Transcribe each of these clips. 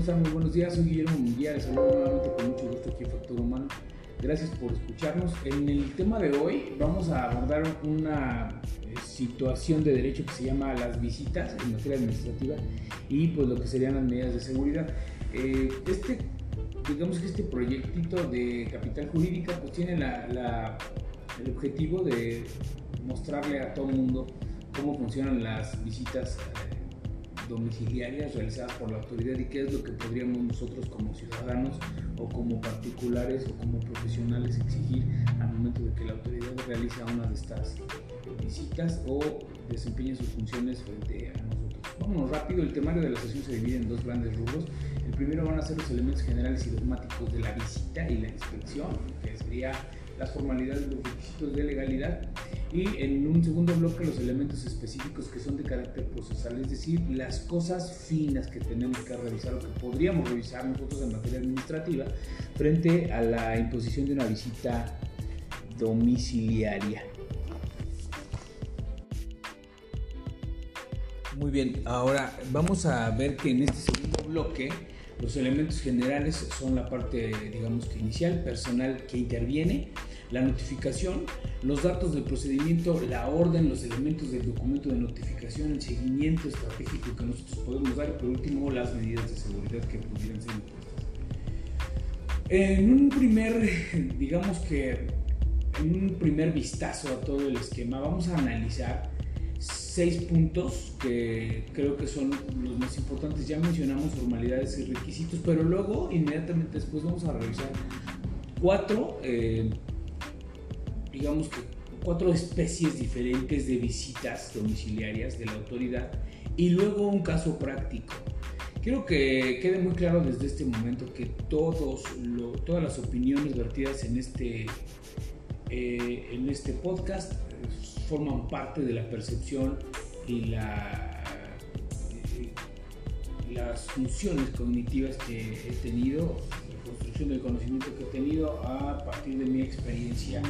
¿Cómo están? Muy buenos días. Soy Guillermo Munguía. Les saludo nuevamente con mucho gusto aquí en Factor Humano. Gracias por escucharnos. En el tema de hoy vamos a abordar una eh, situación de derecho que se llama las visitas en materia administrativa y pues lo que serían las medidas de seguridad. Eh, este, digamos que este proyectito de capital jurídica pues tiene la, el objetivo de mostrarle a todo el mundo cómo funcionan las visitas eh, domiciliarias realizadas por la autoridad y qué es lo que podríamos nosotros como ciudadanos o como particulares o como profesionales exigir al momento de que la autoridad realiza una de estas visitas o desempeña sus funciones frente a nosotros. Vámonos rápido, el temario de la sesión se divide en dos grandes rubros. El primero van a ser los elementos generales y dogmáticos de la visita y la inspección, que sería las formalidades y los requisitos de legalidad y en un segundo bloque los elementos específicos que son de carácter procesal, es decir, las cosas finas que tenemos que revisar o que podríamos revisar nosotros en materia administrativa frente a la imposición de una visita domiciliaria. Muy bien, ahora vamos a ver que en este segundo bloque los elementos generales son la parte, digamos que inicial, personal que interviene, la notificación, los datos del procedimiento, la orden, los elementos del documento de notificación, el seguimiento estratégico que nosotros podemos dar y por último las medidas de seguridad que pudieran ser impuestas. En un primer, digamos que en un primer vistazo a todo el esquema, vamos a analizar seis puntos que creo que son los más importantes. Ya mencionamos formalidades y requisitos, pero luego inmediatamente después vamos a revisar cuatro eh, digamos que cuatro especies diferentes de visitas domiciliarias de la autoridad y luego un caso práctico. Quiero que quede muy claro desde este momento que todos todas las opiniones vertidas en este, eh, en este podcast forman parte de la percepción y la, eh, las funciones cognitivas que he tenido, la construcción del conocimiento que he tenido a partir de mi experiencia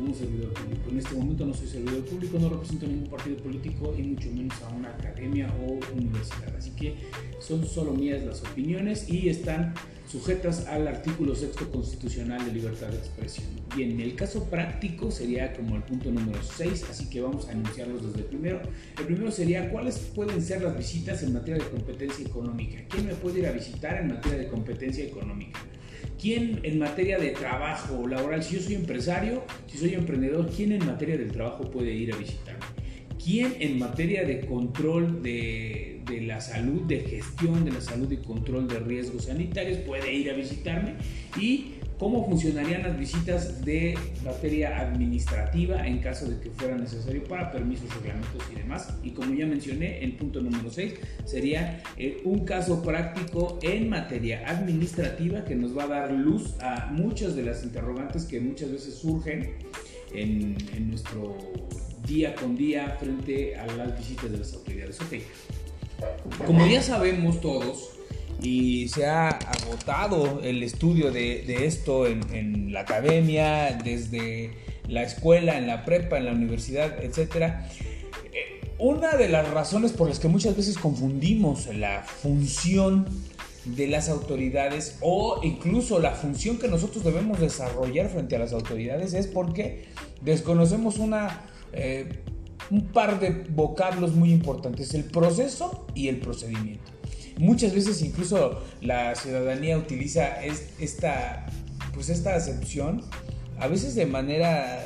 como servidor público. En este momento no soy servidor público, no represento ningún partido político y mucho menos a una academia o universidad. Así que son solo mías las opiniones y están sujetas al artículo sexto constitucional de libertad de expresión. Bien, el caso práctico sería como el punto número 6, así que vamos a enunciarlos desde el primero. El primero sería cuáles pueden ser las visitas en materia de competencia económica. ¿Quién me puede ir a visitar en materia de competencia económica? ¿Quién en materia de trabajo laboral, si yo soy empresario, si soy emprendedor, quién en materia del trabajo puede ir a visitarme? ¿Quién en materia de control de, de, la salud, de gestión de la salud y control de riesgos sanitarios puede ir a visitarme? Y cómo funcionarían las visitas de materia administrativa en caso de que fuera necesario para permisos, reglamentos y demás. Y como ya mencioné, el punto número 6 sería eh, un caso práctico en materia administrativa que nos va a dar luz a muchas de las interrogantes que muchas veces surgen en, en nuestro día con día frente a las visitas de las autoridades. Ok, como ya sabemos todos, y se ha agotado el estudio de, esto en, la academia, desde la escuela, en la prepa, en la universidad, etc. Eh, una de las razones por las que muchas veces confundimos la función de las autoridades o incluso la función que nosotros debemos desarrollar frente a las autoridades es porque desconocemos una, eh, un par de vocablos muy importantes, el proceso y el procedimiento. Muchas veces incluso la ciudadanía utiliza esta, pues esta acepción, a veces de manera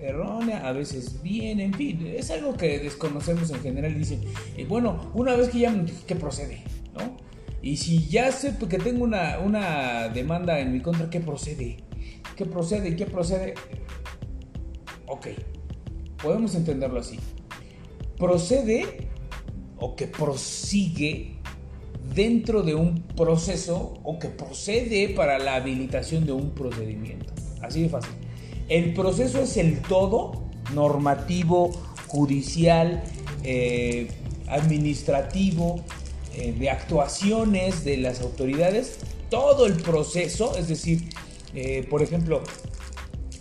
errónea, a veces bien, en fin, es algo que desconocemos en general. Dicen, eh, bueno, una vez que ya me ¿qué procede? ¿no? Y si ya sé que tengo una, una demanda en mi contra, ¿qué procede? ¿Qué procede? ¿Qué procede? Ok, podemos entenderlo así. Procede o que prosigue dentro de un proceso o que procede para la habilitación de un procedimiento. Así de fácil. El proceso es el todo normativo, judicial, eh, administrativo, eh, de actuaciones de las autoridades, todo el proceso, es decir, eh, por ejemplo,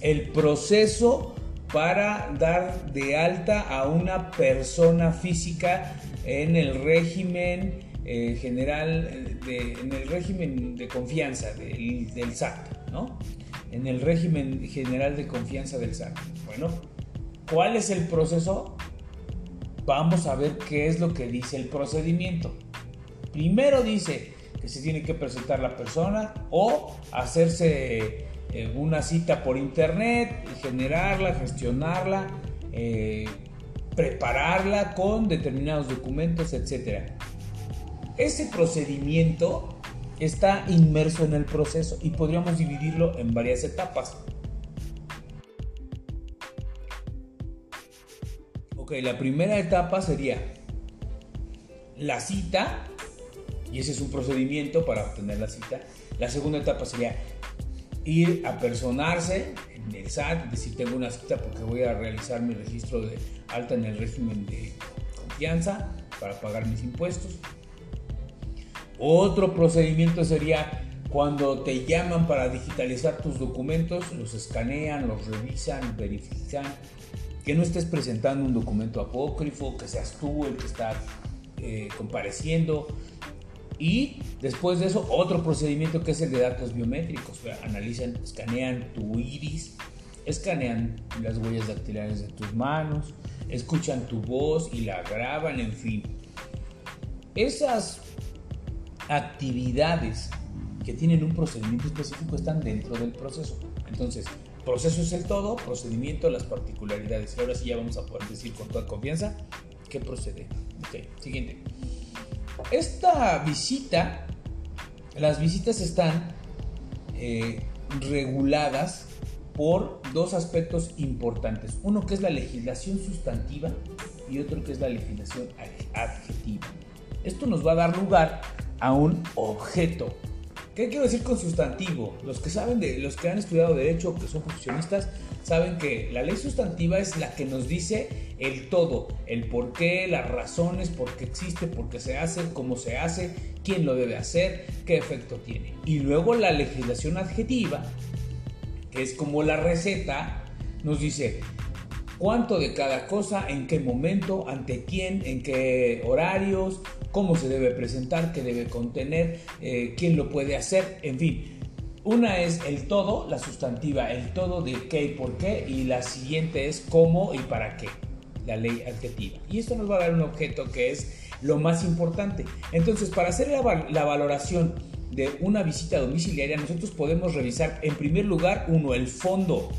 el proceso para dar de alta a una persona física en el régimen eh, general, eh, en el régimen de confianza del, del SAT, ¿no? En el régimen general de confianza del SAT. Bueno, ¿cuál es el proceso? Vamos a ver qué es lo que dice el procedimiento. Primero dice que se tiene que presentar la persona o hacerse eh, una cita por internet, generarla, gestionarla, prepararla con determinados documentos, etc. Ese procedimiento está inmerso en el proceso y podríamos dividirlo en varias etapas. Ok, la primera etapa sería la cita, y ese es un procedimiento para obtener la cita. La segunda etapa sería ir a personarse en el SAT, decir tengo una cita porque voy a realizar mi registro de alta en el régimen de confianza para pagar mis impuestos. Otro procedimiento sería cuando te llaman para digitalizar tus documentos, los escanean, los revisan, verifican, que no estés presentando un documento apócrifo, que seas tú el que está eh, compareciendo. Y después de eso, otro procedimiento que es el de datos biométricos. analizan, escanean tu iris, escanean las huellas dactilares de tus manos, escuchan tu voz y la graban, en fin. Esas actividades que tienen un procedimiento específico están dentro del proceso. Entonces, Proceso es el todo, procedimiento, las particularidades. Y ahora sí ya vamos a poder decir con toda confianza qué procede. Ok, siguiente. Esta visita, las visitas están eh, reguladas por dos aspectos importantes. Uno que es la legislación sustantiva y otro que es la legislación adjetiva. Esto nos va a dar lugar a un objeto ¿Qué quiero decir con sustantivo? Los que saben de, los que han estudiado derecho, que son profesionistas, saben que la ley sustantiva es la que nos dice el todo, el por qué, las razones, por qué existe, por qué se hace, cómo se hace, quién lo debe hacer, qué efecto tiene. Y luego la legislación adjetiva, que es como la receta, nos dice cuánto de cada cosa, en qué momento, ante quién, en qué horarios, cómo se debe presentar, qué debe contener, eh, quién lo puede hacer, en fin. Una es el todo, la sustantiva, el todo de qué y por qué, y la siguiente es cómo y para qué, la ley adjetiva. Y esto nos va a dar un objeto que es lo más importante. Entonces, para hacer la, la valoración de una visita domiciliaria, nosotros podemos revisar en primer lugar, uno, el fondo,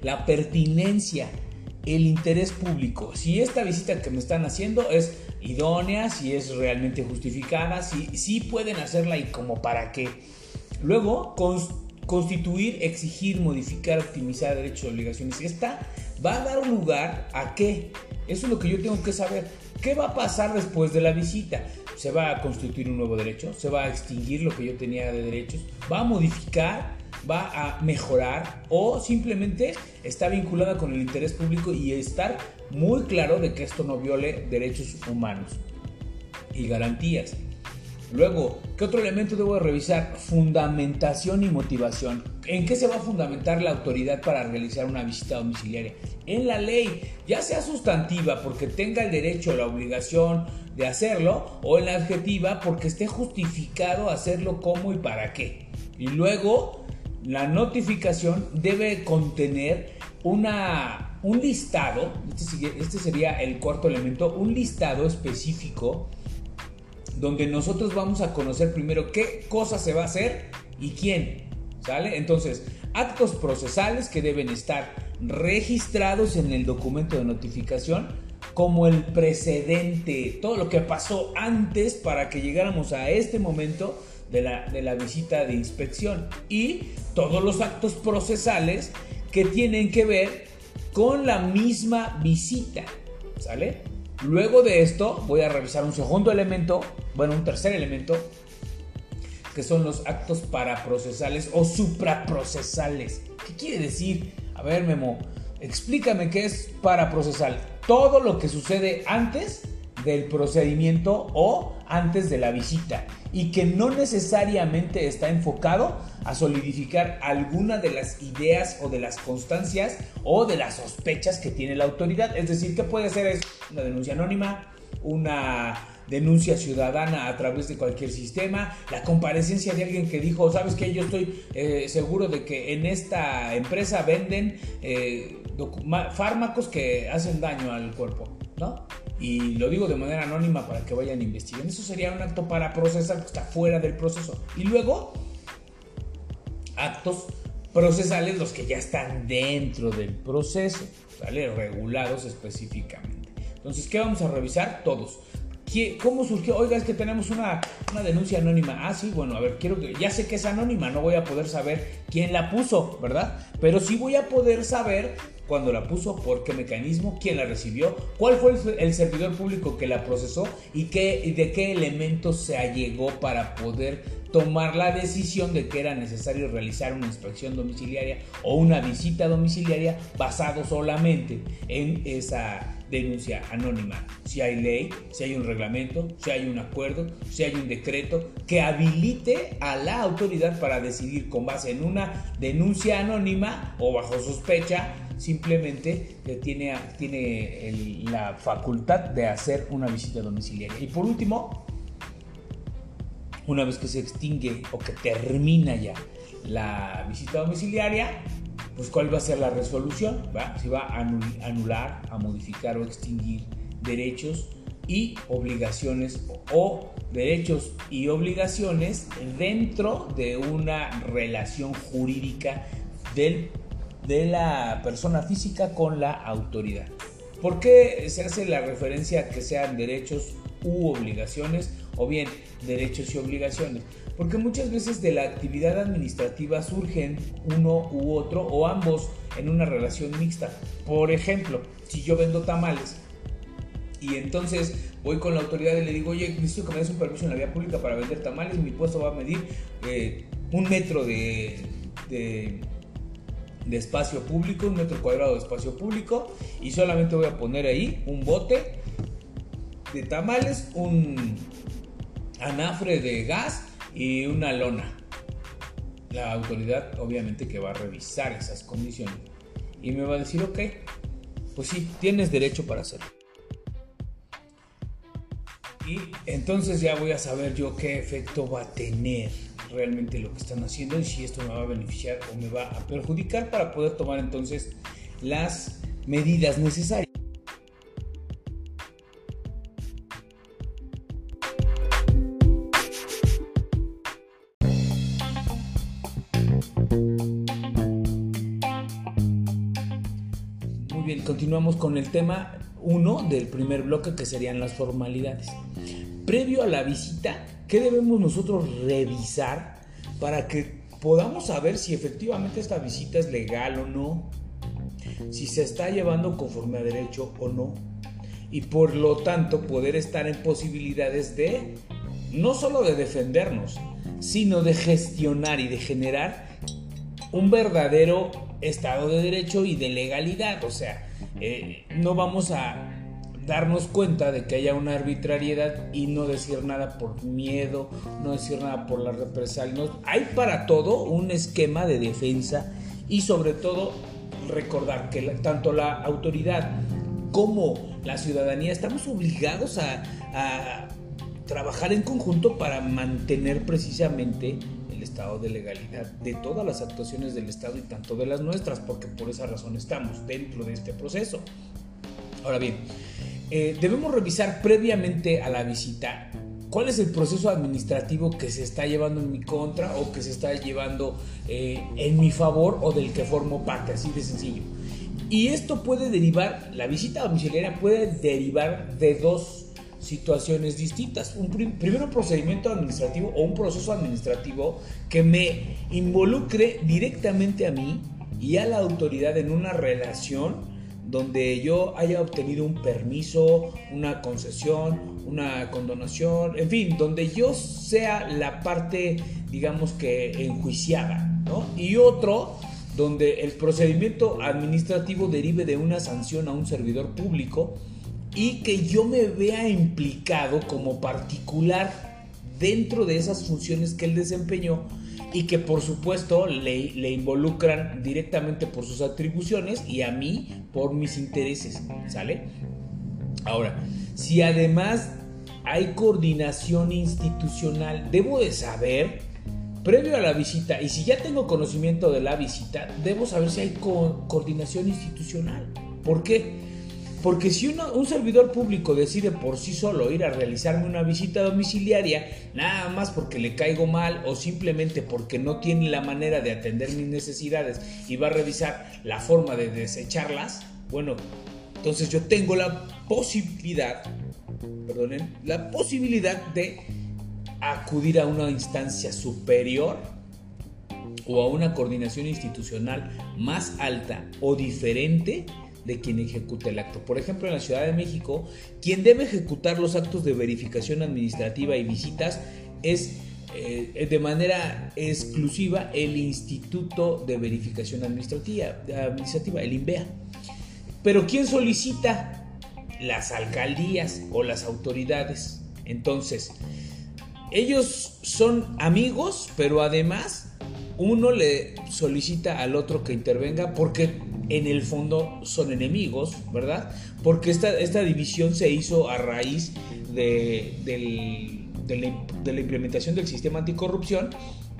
la pertinencia, el interés público. Si esta visita que me están haciendo es idónea, si es realmente justificada, si, si pueden hacerla y como para qué. Luego, constituir, exigir, modificar, optimizar derechos y obligaciones. Esta va a dar lugar a qué. Eso es lo que yo tengo que saber. ¿Qué va a pasar después de la visita? ¿Se va a constituir un nuevo derecho? ¿Se va a extinguir lo que yo tenía de derechos? ¿Va a modificar? Va a mejorar o simplemente está vinculada con el interés público y estar muy claro de que esto no viole derechos humanos y garantías. Luego, ¿qué otro elemento debo de revisar? Fundamentación y motivación. ¿En qué se va a fundamentar la autoridad para realizar una visita domiciliaria? En la ley, ya sea sustantiva porque tenga el derecho o la obligación de hacerlo, o en la adjetiva porque esté justificado hacerlo cómo y para qué. Y luego, la notificación debe contener una, un listado, este, este, sería el cuarto elemento, un listado específico donde nosotros vamos a conocer primero qué cosa se va a hacer y quién, ¿sale? Entonces, actos procesales que deben estar registrados en el documento de notificación como el precedente, todo lo que pasó antes para que llegáramos a este momento de la, visita de inspección y todos los actos procesales que tienen que ver con la misma visita. ¿Sale? Luego de esto voy a revisar un segundo elemento, bueno, un tercer elemento, que son los actos paraprocesales o supraprocesales. ¿Qué quiere decir? A ver, Memo, explícame qué es paraprocesal. Todo lo que sucede antes del procedimiento o antes de la visita y que no necesariamente está enfocado a solidificar alguna de las ideas o de las constancias o de las sospechas que tiene la autoridad. Es decir, que puede ser una denuncia anónima, una denuncia ciudadana a través de cualquier sistema, la comparecencia de alguien que dijo, sabes que yo estoy eh, seguro de que en esta empresa venden eh, fármacos que hacen daño al cuerpo, ¿no? Y lo digo de manera anónima para que vayan a investigar. Eso sería un acto para procesar que está fuera del proceso. Y luego, actos procesales, los que ya están dentro del proceso, ¿vale? Regulados específicamente. Entonces, ¿qué vamos a revisar? Todos. ¿Cómo surgió? Oiga, es que tenemos una, una, denuncia anónima. Ah, sí, bueno, a ver, quiero que. Ya sé que es anónima, no voy a poder saber quién la puso, ¿verdad? Pero sí voy a poder saber cuándo la puso, por qué mecanismo, quién la recibió, cuál fue el, servidor público que la procesó y, qué, de qué elementos se allegó para poder tomar la decisión de que era necesario realizar una inspección domiciliaria o una visita domiciliaria basado solamente en esa denuncia anónima. Si hay ley, si hay un reglamento, si hay un acuerdo, si hay un decreto que habilite a la autoridad para decidir con base en una denuncia anónima o bajo sospecha, simplemente tiene, tiene la facultad de hacer una visita domiciliaria. Y por último, una vez que se extingue o que termina ya la visita domiciliaria, pues cuál va a ser la resolución, ¿va? Si va a anular, a modificar o extinguir derechos y obligaciones o derechos y obligaciones dentro de una relación jurídica del, de la persona física con la autoridad. ¿Por qué se hace la referencia a que sean derechos u obligaciones o bien derechos y obligaciones? porque muchas veces de la actividad administrativa surgen uno u otro o ambos en una relación mixta. Por ejemplo, si yo vendo tamales y entonces voy con la autoridad y le digo, oye, necesito que me des un permiso en la vía pública para vender tamales, mi puesto va a medir eh, un metro de, de, de espacio público, un metro cuadrado de espacio público y solamente voy a poner ahí un bote de tamales, un anafre de gas y una lona. La autoridad obviamente que va a revisar esas condiciones y me va a decir, ok, pues sí, tienes derecho para hacerlo. Y entonces ya voy a saber yo qué efecto va a tener realmente lo que están haciendo y si esto me va a beneficiar o me va a perjudicar para poder tomar entonces las medidas necesarias. continuamos con el tema 1 del primer bloque que serían las formalidades. Previo a la visita, ¿qué debemos nosotros revisar para que podamos saber si efectivamente esta visita es legal o no? Si se está llevando conforme a derecho o no. Y por lo tanto poder estar en posibilidades de no solo de defendernos, sino de gestionar y de generar un verdadero Estado de Derecho y de legalidad. O sea, eh, no vamos a darnos cuenta de que haya una arbitrariedad y no decir nada por miedo, no decir nada por la represalia. hay para todo un esquema de defensa y sobre todo recordar que tanto la autoridad como la ciudadanía estamos obligados a, a trabajar en conjunto para mantener precisamente estado de legalidad de todas las actuaciones del Estado y tanto de las nuestras, porque por esa razón estamos dentro de este proceso. Ahora bien, eh, debemos revisar previamente a la visita cuál es el proceso administrativo que se está llevando en mi contra o que se está llevando eh, en mi favor o del que formo parte, así de sencillo. Y esto puede derivar, la visita domiciliaria puede derivar de dos situaciones distintas. Un primero un procedimiento administrativo o un proceso administrativo que me involucre directamente a mí y a la autoridad en una relación donde yo haya obtenido un permiso, una concesión, una condonación, en fin, donde yo sea la parte, digamos que enjuiciada, ¿no? Y otro donde el procedimiento administrativo derive de una sanción a un servidor público y que yo me vea implicado como particular dentro de esas funciones que él desempeñó y que por supuesto le, involucran directamente por sus atribuciones y a mí por mis intereses, ¿sale? Ahora, si además hay coordinación institucional, debo de saber previo a la visita, y si ya tengo conocimiento de la visita, debo saber si hay coordinación institucional. ¿Por qué? Porque si un servidor público decide por sí solo ir a realizarme una visita domiciliaria, nada más porque le caigo mal o simplemente porque no tiene la manera de atender mis necesidades y va a revisar la forma de desecharlas, bueno, entonces yo tengo la posibilidad, perdonen, la posibilidad de acudir a una instancia superior o a una coordinación institucional más alta o diferente de quien ejecuta el acto. Por ejemplo, en la Ciudad de México, quien debe ejecutar los actos de verificación administrativa y visitas es eh, de manera exclusiva el Instituto de Verificación Administrativa, administrativa, el INVEA. Pero ¿quién solicita? Las alcaldías o las autoridades. Entonces, ellos son amigos, pero además uno le solicita al otro que intervenga porque en el fondo son enemigos, ¿verdad? Porque esta, esta división se hizo a raíz de, de la implementación del sistema anticorrupción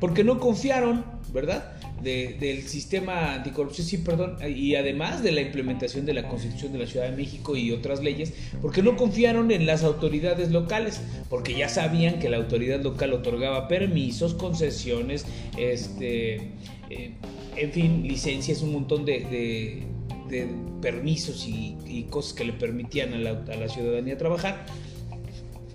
porque no confiaron, ¿verdad? del sistema anticorrupción, sí, perdón, y además de la implementación de la Constitución de la Ciudad de México y otras leyes, porque no confiaron en las autoridades locales, porque ya sabían que la autoridad local otorgaba permisos, concesiones, este, eh, en fin, licencias, un montón de, permisos y, cosas que le permitían a la, ciudadanía trabajar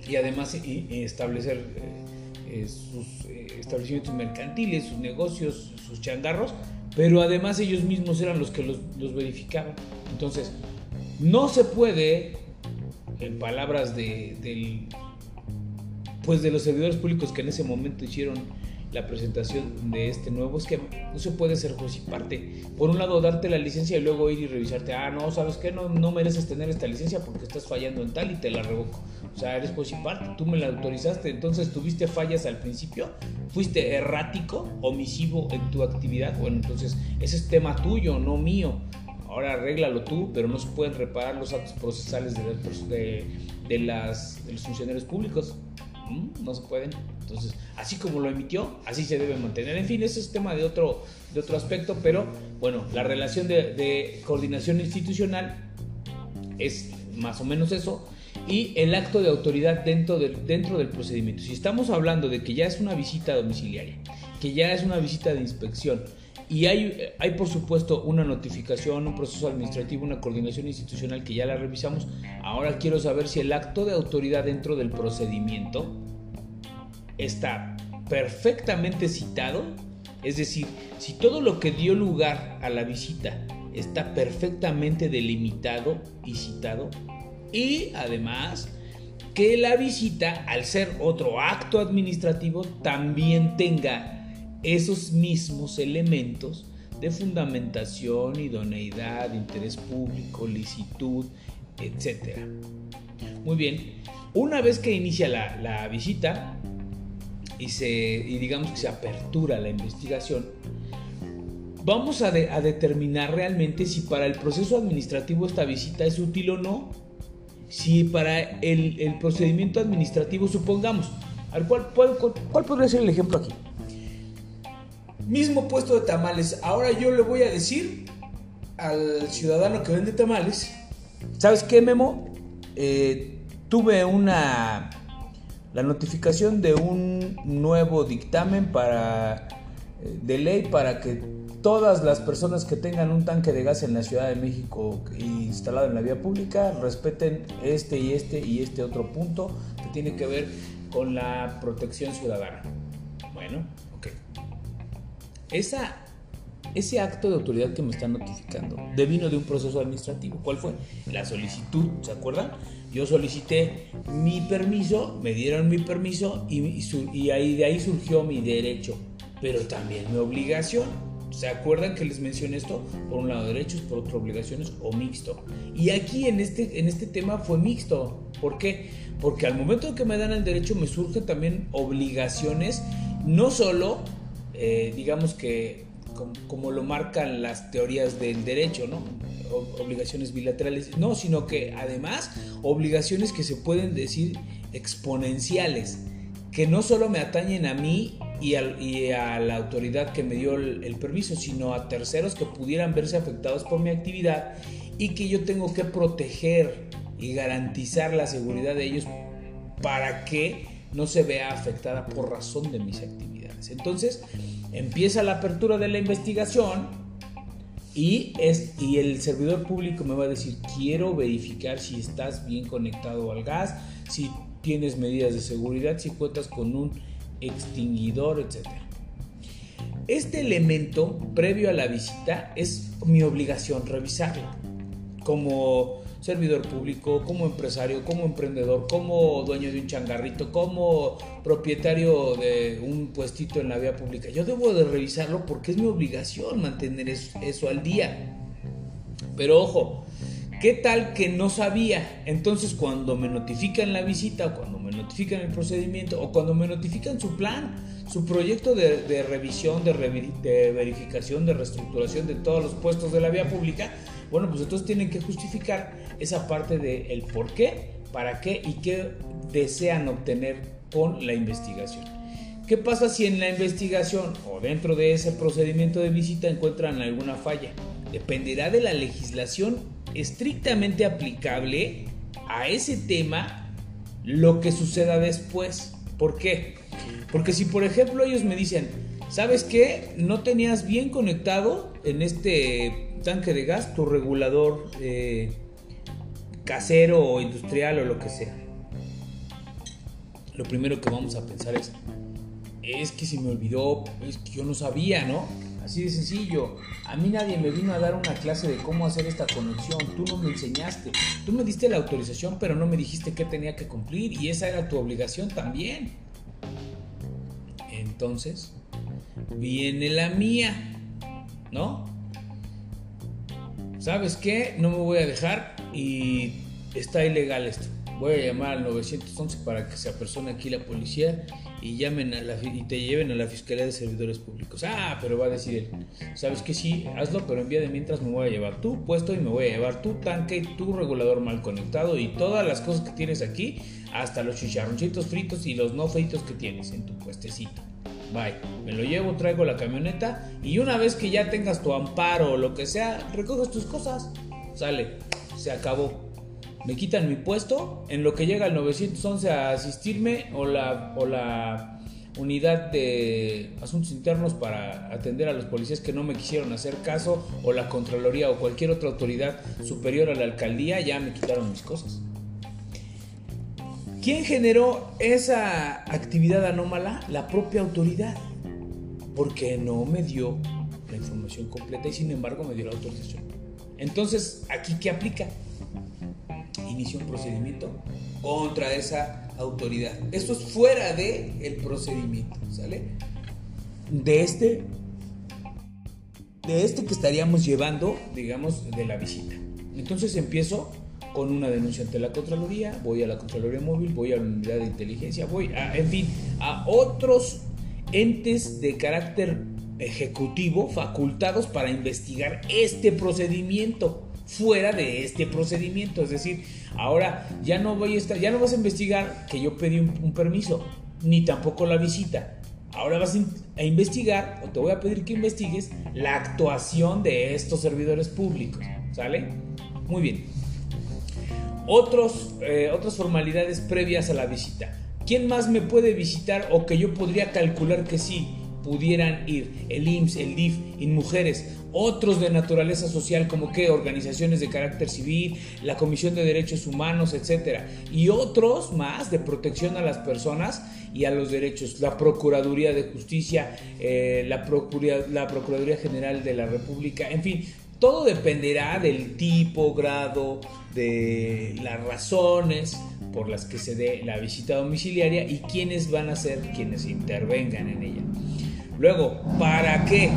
y además establecer eh, eh, sus establecimientos mercantiles, sus negocios, sus changarros, pero además ellos mismos eran los que los, verificaban. Entonces, no se puede, en palabras de, pues de los servidores públicos que en ese momento hicieron la presentación de este nuevo esquema, no se puede ser juez y parte. Por un lado, darte la licencia y luego ir y revisarte, ah, no, ¿sabes qué? No, no mereces tener esta licencia porque estás fallando en tal y te la revoco. O sea, eres juez y parte, tú me la autorizaste, entonces tuviste fallas al principio, fuiste errático, omisivo en tu actividad, bueno, entonces ese es tema tuyo, no mío. Ahora arréglalo tú, pero no se pueden reparar los actos procesales de, de, las, de los funcionarios públicos. ¿Mm? No se pueden. Entonces, así como lo emitió, así se debe mantener. En fin, ese es tema de otro, de otro aspecto, pero bueno, la relación de, coordinación institucional es más o menos eso y el acto de autoridad dentro dentro del procedimiento. Si estamos hablando de que ya es una visita domiciliaria, que ya es una visita de inspección y hay, hay por supuesto una notificación, un proceso administrativo, una coordinación institucional que ya la revisamos, ahora quiero saber si el acto de autoridad dentro del procedimiento está perfectamente citado, es decir, si todo lo que dio lugar a la visita está perfectamente delimitado y citado, y además que la visita, al ser otro acto administrativo, también tenga esos mismos elementos de fundamentación, idoneidad, interés público, licitud, etc. Muy bien, una vez que inicia la, visita y, se, digamos que se apertura la investigación, vamos a, a determinar realmente si para el proceso administrativo esta visita es útil o no si para el, procedimiento administrativo, supongamos, al cual, cuál, podría ser el ejemplo aquí? Mismo puesto de tamales, ahora yo le voy a decir al ciudadano que vende tamales, ¿sabes qué, Memo? Eh, tuve una la notificación de un nuevo dictamen para eh, de ley para que todas las personas que tengan un tanque de gas en la Ciudad de México instalado en la vía pública respeten este y este y este otro punto que tiene que ver con la protección ciudadana. Bueno. Esa, ese acto de autoridad que me están notificando devino de un proceso administrativo. ¿Cuál fue? La solicitud, ¿se acuerdan? Yo solicité mi permiso, me dieron mi permiso y, y ahí, de ahí surgió mi derecho, pero también mi obligación. ¿Se acuerdan que les mencioné esto? Por un lado derechos, por otro obligaciones o mixto. Y aquí en este, en este tema fue mixto. ¿Por qué? Porque al momento que me dan el derecho me surgen también obligaciones, no solo, eh, digamos que como, lo marcan las teorías del derecho, ¿no? obligaciones bilaterales, no, sino que además obligaciones que se pueden decir exponenciales, que no solo me atañen a mí y, a la autoridad que me dio el, permiso, sino a terceros que pudieran verse afectados por mi actividad y que yo tengo que proteger y garantizar la seguridad de ellos para que no se vea afectada por razón de mis actividades. Entonces, empieza la apertura de la investigación y, es, y el servidor público me va a decir, quiero verificar si estás bien conectado al gas, si tienes medidas de seguridad, si cuentas con un extinguidor, etc. Este elemento previo a la visita es mi obligación revisarlo. Como servidor público, como empresario, como emprendedor, como dueño de un changarrito, como propietario de un puestito en la vía pública. Yo debo de revisarlo porque es mi obligación mantener eso, al día. Pero ojo, ¿qué tal que no sabía? Entonces cuando me notifican la visita o cuando me notifican el procedimiento o cuando me notifican su plan, su proyecto de, revisión, de, de verificación, de reestructuración de todos los puestos de la vía pública, bueno, pues entonces tienen que justificar esa parte de el por qué, para qué y qué desean obtener con la investigación. ¿Qué pasa si en la investigación o dentro de ese procedimiento de visita encuentran alguna falla? Dependerá de la legislación estrictamente aplicable a ese tema lo que suceda después. ¿Por qué? Porque si por ejemplo ellos me dicen, ¿sabes qué? No tenías bien conectado en este tanque de gas, tu regulador eh, casero o industrial o lo que sea. Lo primero que vamos a pensar es, es que se me olvidó, es que yo no sabía, ¿no? Así de sencillo. A mí nadie me vino a dar una clase de cómo hacer esta conexión. Tú no me enseñaste. Tú me diste la autorización, pero no me dijiste qué tenía que cumplir. Y esa era tu obligación también. Entonces, viene la mía, ¿no? ¿sabes qué? No me voy a dejar y está ilegal esto. Voy a llamar al 911 para que se apersone aquí la policía y llamen a la, y te lleven a la Fiscalía de Servidores Públicos. Ah, pero va a decir él, ¿sabes qué? Sí, hazlo, pero en vía de mientras me voy a llevar tu puesto y me voy a llevar tu tanque tu regulador mal conectado y todas las cosas que tienes aquí, hasta los chicharroncitos fritos y los no fritos que tienes en tu puestecito. Bye. Me lo llevo, traigo la camioneta y una vez que ya tengas tu amparo o lo que sea, recoges tus cosas. Sale, se acabó. Me quitan mi puesto, en lo que llega el 911 a asistirme o la, o la unidad de asuntos internos para atender a los policías que no me quisieron hacer caso o la Contraloría o cualquier otra autoridad superior a la alcaldía, ya me quitaron mis cosas. ¿Quién generó esa actividad anómala? La propia autoridad. Porque no me dio la información completa y sin embargo me dio la autorización. Entonces, ¿aquí qué aplica? Inicio un procedimiento contra esa autoridad. Esto es fuera del el procedimiento, ¿sale? De este, de este que estaríamos llevando, digamos, de la visita. Entonces empiezo con una denuncia ante la Contraloría, voy a la Contraloría Móvil, voy a la unidad de inteligencia, voy a, en fin, a otros entes de carácter ejecutivo facultados para investigar este procedimiento fuera de este procedimiento, es decir, ahora ya no voy a estar, ya no vas a investigar que yo pedí un, permiso, ni tampoco la visita. Ahora vas a investigar, o te voy a pedir que investigues, la actuación de estos servidores públicos. ¿Sale? Muy bien otros, eh, otras formalidades previas a la visita. ¿Quién más me puede visitar o que yo podría calcular que sí pudieran ir? El IMSS, el DIF, mujeres otros de naturaleza social como que organizaciones de carácter civil, la Comisión de Derechos Humanos, etcétera, y otros más de protección a las personas y a los derechos, la Procuraduría de Justicia, eh, la, la Procuraduría General de la República, en fin, todo dependerá del tipo, grado, de las razones por las que se dé la visita domiciliaria y quiénes van a ser quienes intervengan en ella. Luego, ¿para qué?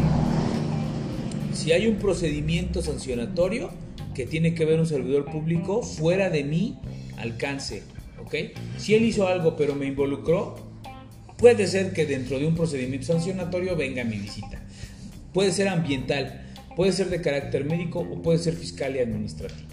Si hay un procedimiento sancionatorio que tiene que ver un servidor público fuera de mi alcance, ¿ok? Si él hizo algo pero me involucró, puede ser que dentro de un procedimiento sancionatorio venga mi visita. Puede ser ambiental Puede ser de carácter médico o puede ser fiscal y administrativo.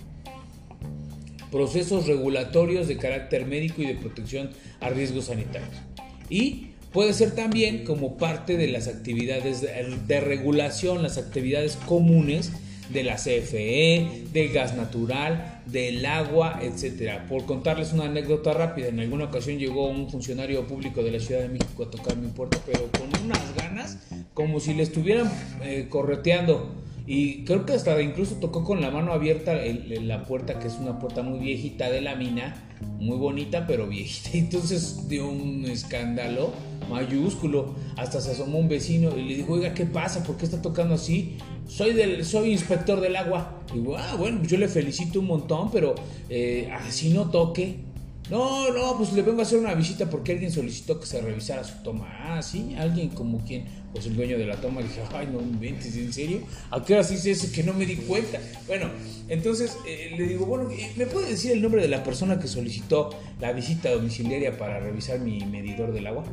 Procesos regulatorios de carácter médico y de protección a riesgos sanitarios. Y puede ser también como parte de las actividades de, regulación, las actividades comunes de la CFE, del gas natural, del agua, etcétera. Por contarles una anécdota rápida, en alguna ocasión llegó un funcionario público de la Ciudad de México a tocar mi puerta, pero con unas ganas, como si le estuvieran eh, correteando. Y creo que hasta incluso tocó con la mano abierta la puerta, que es una puerta muy viejita de la mina, muy bonita, pero viejita. Entonces dio un escándalo mayúsculo. Hasta se asomó un vecino y le dijo, oiga, ¿qué pasa? ¿Por qué está tocando así? Soy, del, soy inspector del agua. Y ah, bueno, yo le felicito un montón, pero eh, así no toque. No, no, pues le vengo a hacer una visita porque alguien solicitó que se revisara su toma. Ah, sí, alguien como quien, pues el dueño de la toma. Dije, ay, no inventes, ¿en serio? ¿A qué hora se dice eso que no me di cuenta? Bueno, entonces eh, le digo, bueno, ¿me puede decir el nombre de la persona que solicitó la visita domiciliaria para revisar mi medidor del agua?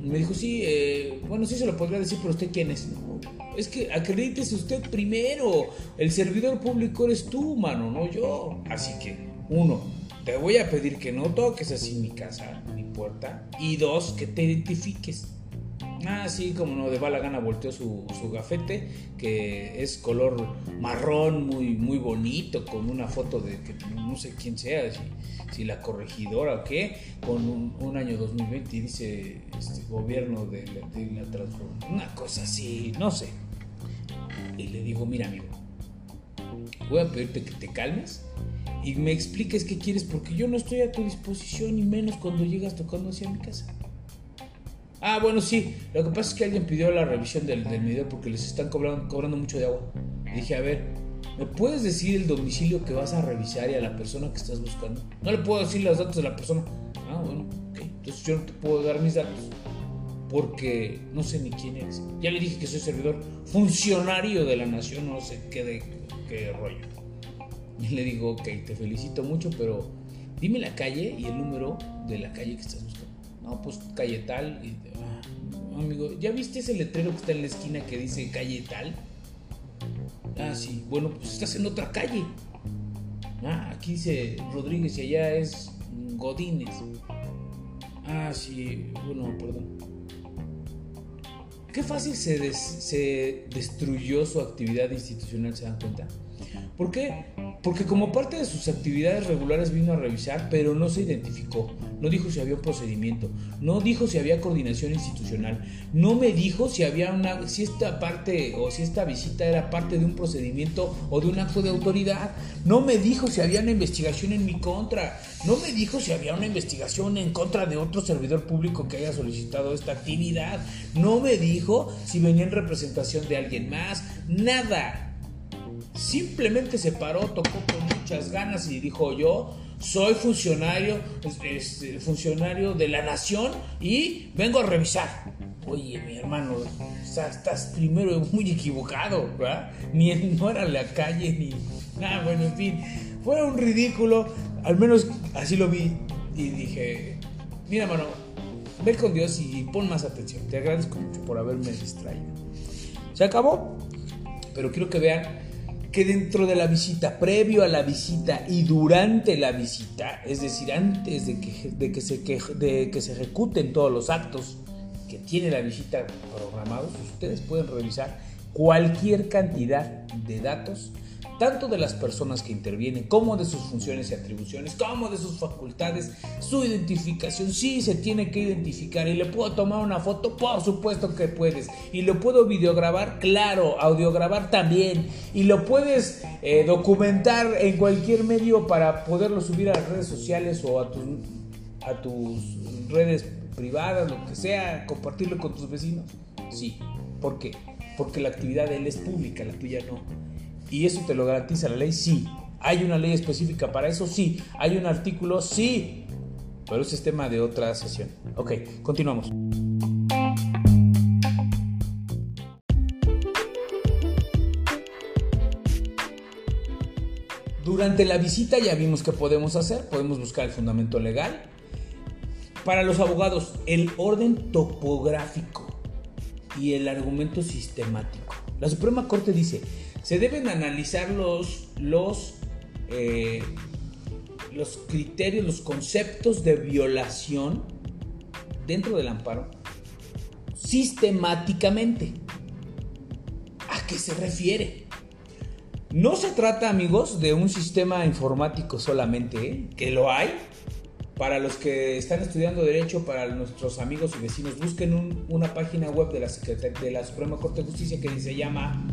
me dijo, sí, eh, bueno, sí se lo podría decir, pero usted quién es. es que acredítese usted primero. El servidor público eres tú, mano, no yo. Así que, uno, te voy a pedir que no toques así mi casa, mi puerta. Y dos, que te identifiques. Ah, sí, como no, de bala gana volteó su, su, gafete, que es color marrón, muy, muy bonito, con una foto de que no sé quién sea, si, la corregidora o qué, con un, año 2020 y dice este, gobierno de la transformación, una cosa así, no sé. Y le digo, mira amigo, voy a pedirte que te calmes y me expliques qué quieres porque yo no estoy a tu disposición y menos cuando llegas tocando hacia mi casa. Ah, bueno, sí. Lo que pasa es que alguien pidió la revisión del, del porque les están cobrando, mucho de agua. Dije, a ver, ¿me puedes decir el domicilio que vas a revisar y a la persona que estás buscando? No le puedo decir los datos de la persona. Ah, bueno, ok. Entonces yo no te puedo dar mis datos porque no sé ni quién eres. Ya le dije que soy servidor funcionario de la nación, no sé qué, de, qué rollo. Y le digo, ok, te felicito mucho, pero dime la calle y el número de la calle que estás buscando. No, pues calle tal. Y, ah, amigo, ¿ya viste ese letrero que está en la esquina que dice calle tal? Ah, sí. Bueno, pues estás en otra calle. Ah, aquí dice Rodríguez y allá es Godínez. Ah, sí. Bueno, perdón. Qué fácil se, se destruyó su actividad institucional, ¿se dan cuenta? ¿Por qué? Porque como parte de sus actividades regulares vino a revisar, pero no se identificó, no dijo si había un procedimiento, no dijo si había coordinación institucional, no me dijo si había una, si esta parte o si esta visita era parte de un procedimiento o de un acto de autoridad, no me dijo si había una investigación en mi contra, no me dijo si había una investigación en contra de otro servidor público que haya solicitado esta actividad, no me dijo si venía en representación de alguien más, nada. Simplemente se paró, tocó con muchas ganas y dijo yo soy funcionario, funcionario de la nación y vengo a revisar. Oye, mi hermano, estás primero muy equivocado, ¿verdad? Ni no era la calle ni nada, bueno, en fin, fue un ridículo, al menos así lo vi y dije, mira, hermano, ve con Dios y pon más atención. Te agradezco mucho por haberme distraído. Se acabó, pero quiero que vean que dentro de la visita, previo a la visita y durante la visita, es decir, antes de que, se, de que se ejecuten todos los actos que tiene la visita programados, ustedes pueden revisar cualquier cantidad de datos tanto de las personas que intervienen como de sus funciones y atribuciones, como de sus facultades, su identificación, sí se tiene que identificar y le puedo tomar una foto, por supuesto que puedes, y lo puedo videograbar, claro, audiograbar también, y lo puedes eh, documentar en cualquier medio para poderlo subir a las redes sociales o a tus, a tus redes privadas, lo que sea, compartirlo con tus vecinos, sí, ¿por qué? Porque la actividad de él es pública, la tuya no. ¿Y eso te lo garantiza la ley? Sí. ¿Hay una ley específica para eso? Sí. ¿Hay un artículo? Sí. Pero ese es tema de otra sesión. Ok, continuamos. Durante la visita ya vimos qué podemos hacer. Podemos buscar el fundamento legal. Para los abogados, el orden topográfico y el argumento sistemático. La Suprema Corte dice, se deben analizar los, los, eh, los criterios, los conceptos de violación dentro del amparo sistemáticamente. ¿A qué se refiere? No se trata, amigos, de un sistema informático solamente, ¿eh? que lo hay. Para los que están estudiando Derecho, para nuestros amigos y vecinos, busquen una página web de la, de la Suprema Corte de Justicia que se llama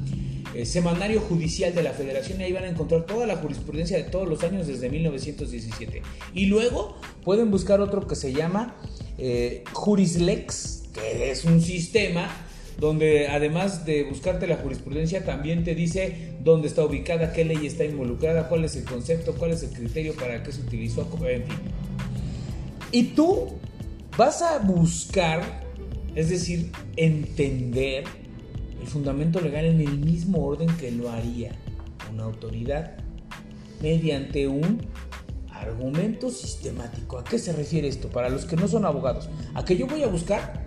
eh, Semanario Judicial de la Federación ahí van a encontrar toda la jurisprudencia de todos los años desde 1917. Y luego pueden buscar otro que se llama eh, Jurislex, que es un sistema donde además de buscarte la jurisprudencia también te dice dónde está ubicada, qué ley está involucrada, cuál es el concepto, cuál es el criterio para qué se utilizó, en fin. Y tú vas a buscar, es decir, entender fundamento legal en el mismo orden que lo haría una autoridad mediante un argumento sistemático. ¿A qué se refiere esto? Para los que no son abogados, a que yo voy a buscar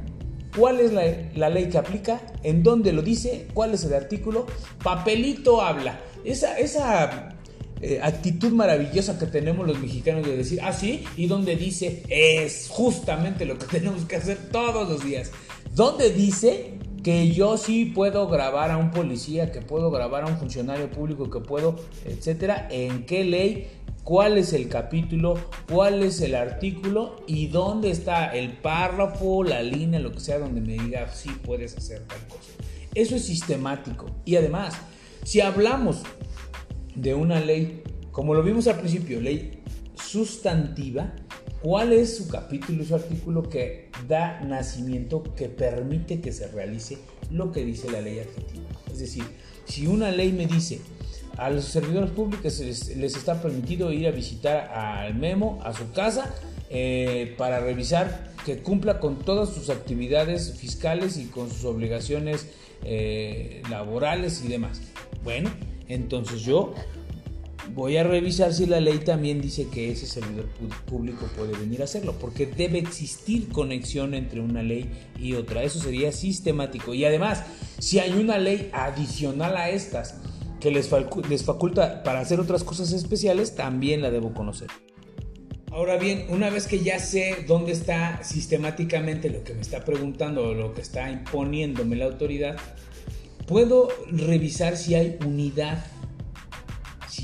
cuál es la, ley que aplica, en dónde lo dice, cuál es el artículo, papelito habla. Esa, esa eh, actitud maravillosa que tenemos los mexicanos de decir, ah, sí, y donde dice, es justamente lo que tenemos que hacer todos los días. ¿Dónde dice que yo sí puedo grabar a un policía, que puedo grabar a un funcionario público, que puedo, etcétera? ¿En qué ley? cuál es el capítulo, cuál es el artículo y dónde está el párrafo, la línea, lo que sea, donde me diga si puedes hacer tal cosa. Eso es sistemático. Y además, si hablamos de una ley, como lo vimos al principio, ley sustantiva, ¿cuál es su capítulo y su artículo que da nacimiento, que permite que se realice lo que dice la ley argentina? Es decir, si una ley me dice, a los servidores públicos les, está permitido ir a visitar al Memo a su casa eh, para revisar que cumpla con todas sus actividades fiscales y con sus obligaciones eh, laborales y demás. Bueno, entonces yo voy a revisar si la ley también dice que ese servidor público puede venir a hacerlo, porque debe existir conexión entre una ley y otra. Eso sería sistemático. Y además, si hay una ley adicional a estas, que les, faculta para hacer otras cosas especiales, también la debo conocer. Ahora bien, una vez que ya sé dónde está sistemáticamente lo que me está preguntando lo que está imponiéndome la autoridad, puedo revisar si hay unidad.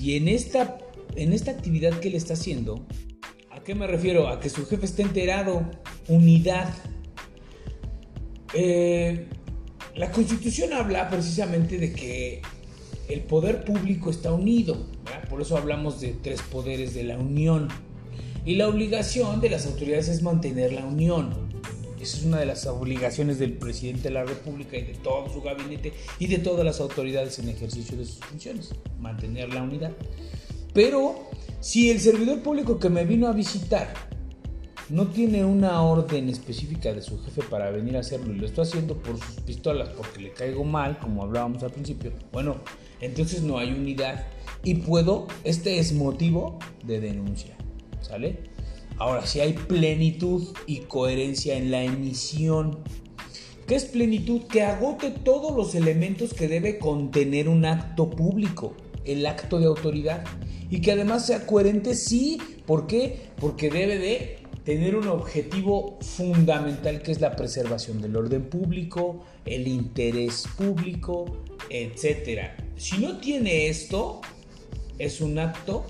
Si en esta, en esta actividad que le está haciendo, ¿a qué me refiero? A que su jefe esté enterado, unidad. Eh, la constitución habla precisamente de que el poder público está unido, por eso hablamos de tres poderes de la unión. Y la obligación de las autoridades es mantener la unión. Esa es una de las obligaciones del presidente de la República y de todo su gabinete y de todas las autoridades en ejercicio de sus funciones, mantener la unidad. Pero si el servidor público que me vino a visitar no tiene una orden específica de su jefe para venir a hacerlo y lo está haciendo por sus pistolas porque le caigo mal, como hablábamos al principio, bueno, entonces no hay unidad y puedo, este es motivo de denuncia, ¿sale? Ahora, si hay plenitud y coherencia en la emisión, ¿qué es plenitud? Que agote todos los elementos que debe contener un acto público, el acto de autoridad, y que además sea coherente, sí, ¿por qué? Porque debe de tener un objetivo fundamental que es la preservación del orden público, el interés público, etc. Si no tiene esto, es un acto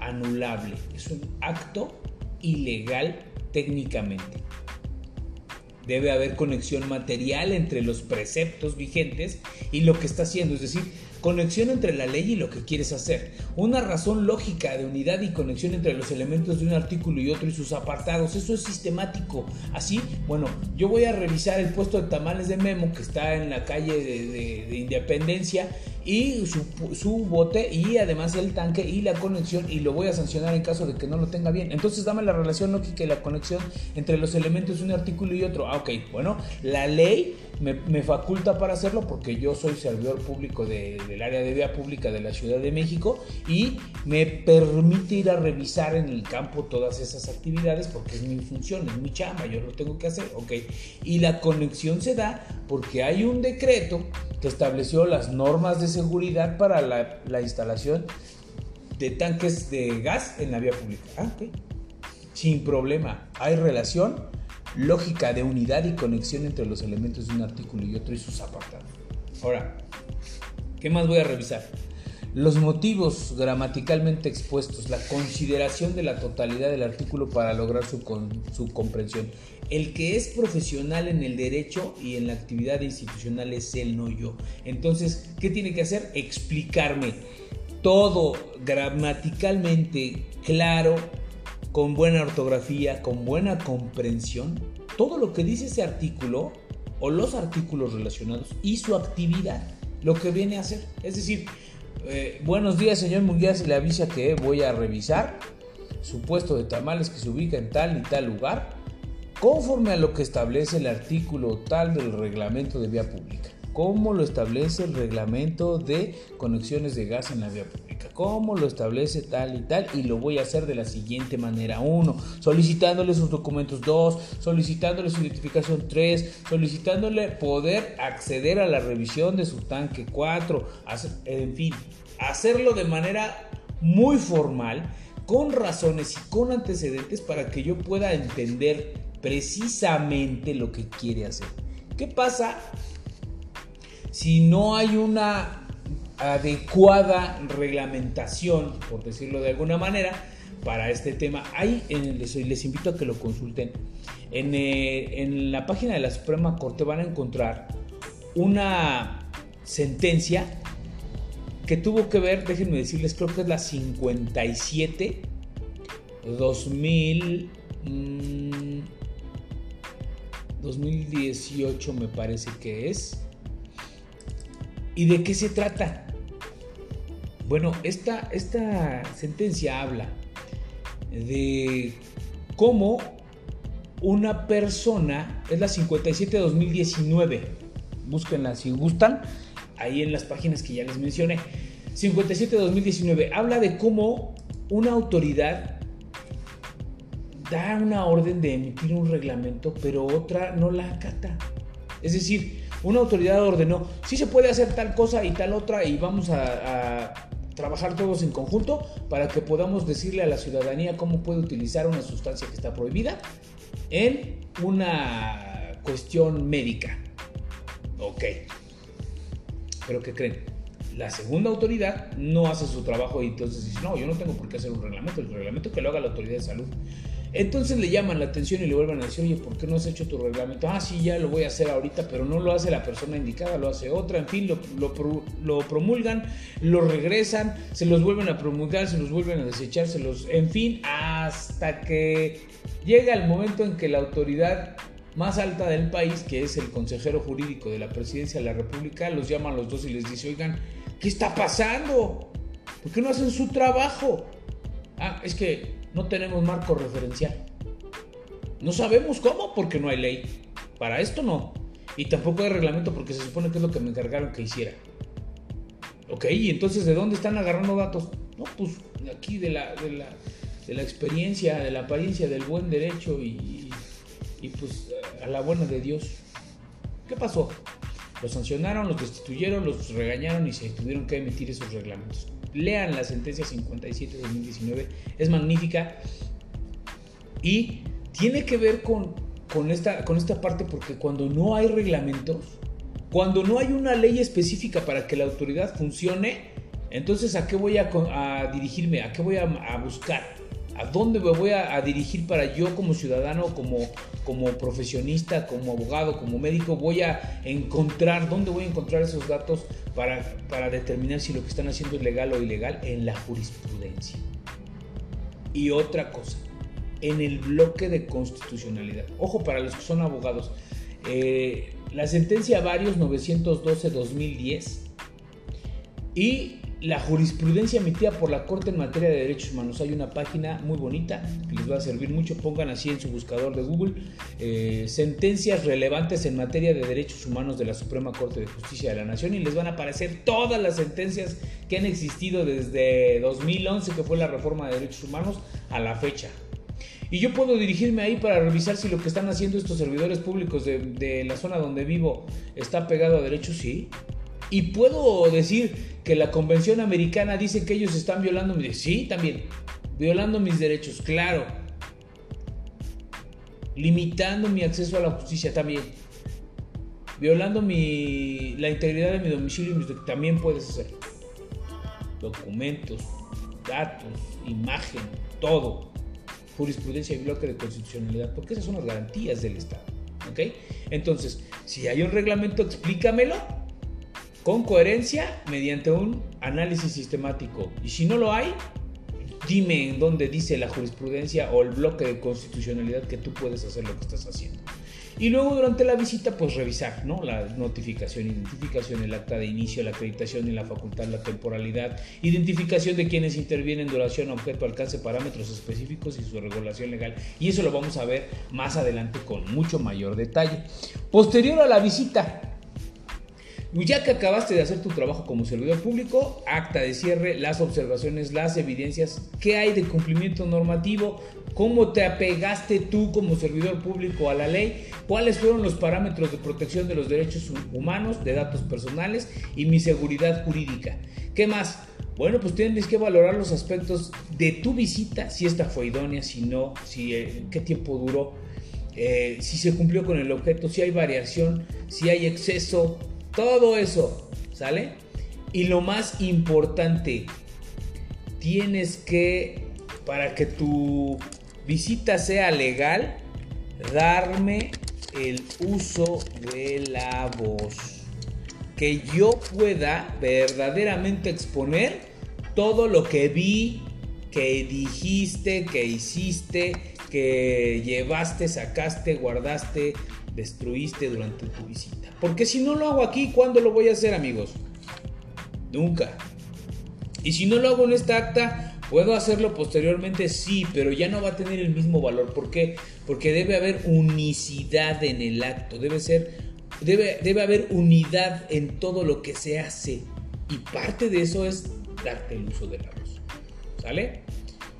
anulable, es un acto ilegal técnicamente. Debe haber conexión material entre los preceptos vigentes y lo que está haciendo, es decir, conexión entre la ley y lo que quieres hacer, una razón lógica de unidad y conexión entre los elementos de un artículo y otro y sus apartados, eso es sistemático. Así, bueno, yo voy a revisar el puesto de tamales de Memo que está en la calle de, Independencia y su, su, bote y además el tanque y la conexión y lo voy a sancionar en caso de que no lo tenga bien. Entonces dame la relación lógica y la conexión entre los elementos de un artículo y otro. Ah, ok, bueno, la ley me, faculta para hacerlo porque yo soy servidor público del área de vía pública de la Ciudad de México y me permite ir a revisar en el campo todas esas actividades porque es mi función, es mi chamba, yo lo tengo que hacer, ok. Y la conexión se da porque hay un decreto que estableció las normas de seguridad para la, instalación de tanques de gas en la vía pública. Ah, Sin problema. Hay relación lógica de unidad y conexión entre los elementos de un artículo y otro y sus apartados. Ahora, ¿qué más voy a revisar? Los motivos gramaticalmente expuestos, la consideración de la totalidad del artículo para lograr su, su comprensión. El que es profesional en el derecho y en la actividad institucional es él, no yo. Entonces, ¿qué tiene que hacer? Explicarme todo gramaticalmente claro, con buena ortografía, con buena comprensión, todo lo que dice ese artículo o los artículos relacionados y su actividad, lo que viene a hacer. Es decir, eh, buenos días, señor Munguía, y le avisa que voy a revisar su puesto de tamales que se ubica en tal y tal lugar, conforme a lo que establece el artículo tal del reglamento de vía pública. ¿Cómo lo establece el reglamento de conexiones de gas en la vía pública? cómo lo establece tal y tal y lo voy a hacer de la siguiente manera. Uno, solicitándole sus documentos. Dos, solicitándole su identificación. Tres, solicitándole poder acceder a la revisión de su tanque. Cuatro, en fin, hacerlo de manera muy formal, con razones y con antecedentes para que yo pueda entender precisamente lo que quiere hacer. ¿Qué pasa si no hay una adecuada reglamentación, por decirlo de alguna manera, para este tema. Ahí les, invito a que lo consulten. En, eh, en, la página de la Suprema Corte van a encontrar una sentencia que tuvo que ver, déjenme decirles, creo que es la 57 2000 2018 me parece que es. ¿Y de qué se trata? Bueno, esta, esta sentencia habla de cómo una persona, es la 57-2019, búsquenla si gustan, ahí en las páginas que ya les mencioné. 57-2019 habla de cómo una autoridad da una orden de emitir un reglamento, pero otra no la acata. Es decir, una autoridad ordenó, sí se puede hacer tal cosa y tal otra y vamos a trabajar todos en conjunto para que podamos decirle a la ciudadanía cómo puede utilizar una sustancia que está prohibida en una cuestión médica. Ok. Pero ¿qué creen? La segunda autoridad no hace su trabajo y entonces dice, no, yo no tengo por qué hacer un reglamento, el reglamento que lo haga la autoridad de salud. Entonces le llaman la atención y le vuelven a decir, oye, ¿por qué no has hecho tu reglamento? Ah, sí, ya lo voy a hacer ahorita, pero no lo hace la persona indicada, lo hace otra. En fin, lo, lo, promulgan, lo regresan, se los vuelven a promulgar, se los vuelven a desechar, se los... En fin, hasta que llega el momento en que la autoridad más alta del país, que es el consejero jurídico de la presidencia de la República, los llama a los dos y les dice, oigan, ¿qué está pasando? ¿Por qué no hacen su trabajo? Ah, es que no tenemos marco referencial. No sabemos cómo porque no hay ley. Para esto no. Y tampoco hay reglamento porque se supone que es lo que me encargaron que hiciera. Ok, y entonces ¿de dónde están agarrando datos? No, pues aquí de la, de la, de la experiencia, de la apariencia del buen derecho y, y pues a la buena de Dios. ¿Qué pasó? Los sancionaron, los destituyeron, los regañaron y se tuvieron que emitir esos reglamentos lean la sentencia 57 de 2019, es magnífica y tiene que ver con, con, esta, con esta parte porque cuando no hay reglamentos, cuando no hay una ley específica para que la autoridad funcione, entonces ¿a qué voy a, dirigirme? ¿A qué voy a, buscar? ¿A dónde me voy a, dirigir para yo como ciudadano, como, como profesionista, como abogado, como médico, voy a encontrar, dónde voy a encontrar esos datos para, para determinar si lo que están haciendo es legal o ilegal en la jurisprudencia. Y otra cosa, en el bloque de constitucionalidad. Ojo para los que son abogados. Eh, la sentencia Varios 912-2010 y la jurisprudencia emitida por la Corte en materia de derechos humanos. Hay una página muy bonita que les va a servir mucho. Pongan así en su buscador de Google eh, sentencias relevantes en materia de derechos humanos de la Suprema Corte de Justicia de la Nación y les van a aparecer todas las sentencias que han existido desde 2011, que fue la reforma de derechos humanos, a la fecha. Y yo puedo dirigirme ahí para revisar si lo que están haciendo estos servidores públicos de, de la zona donde vivo está pegado a derechos, sí. Y puedo decir que la Convención Americana dice que ellos están violando mis derechos. Sí, también. Violando mis derechos, claro. Limitando mi acceso a la justicia también. Violando mi, la integridad de mi domicilio, también puedes hacerlo. Documentos, datos, imagen, todo. Jurisprudencia y bloque de constitucionalidad, porque esas son las garantías del Estado. ¿Ok? Entonces, si hay un reglamento, explícamelo con coherencia mediante un análisis sistemático. Y si no lo hay, dime en dónde dice la jurisprudencia o el bloque de constitucionalidad que tú puedes hacer lo que estás haciendo. Y luego durante la visita, pues revisar, ¿no? La notificación, identificación, el acta de inicio, la acreditación y la facultad, la temporalidad, identificación de quienes intervienen, duración, objeto, alcance, parámetros específicos y su regulación legal. Y eso lo vamos a ver más adelante con mucho mayor detalle. Posterior a la visita, ya que acabaste de hacer tu trabajo como servidor público, acta de cierre, las observaciones, las evidencias, qué hay de cumplimiento normativo, cómo te apegaste tú como servidor público a la ley, cuáles fueron los parámetros de protección de los derechos humanos, de datos personales y mi seguridad jurídica. ¿Qué más? Bueno, pues tienes que valorar los aspectos de tu visita, si esta fue idónea, si no, si eh, qué tiempo duró, eh, si se cumplió con el objeto, si hay variación, si hay exceso, todo eso, ¿sale? Y lo más importante, tienes que, para que tu visita sea legal, darme el uso de la voz. Que yo pueda verdaderamente exponer todo lo que vi, que dijiste, que hiciste, que llevaste, sacaste, guardaste, destruiste durante tu visita. Porque si no lo hago aquí, ¿cuándo lo voy a hacer, amigos? Nunca. Y si no lo hago en esta acta, ¿puedo hacerlo posteriormente? Sí, pero ya no va a tener el mismo valor. ¿Por qué? Porque debe haber unicidad en el acto. Debe ser. Debe, debe haber unidad en todo lo que se hace. Y parte de eso es darte el uso de la voz. ¿Sale?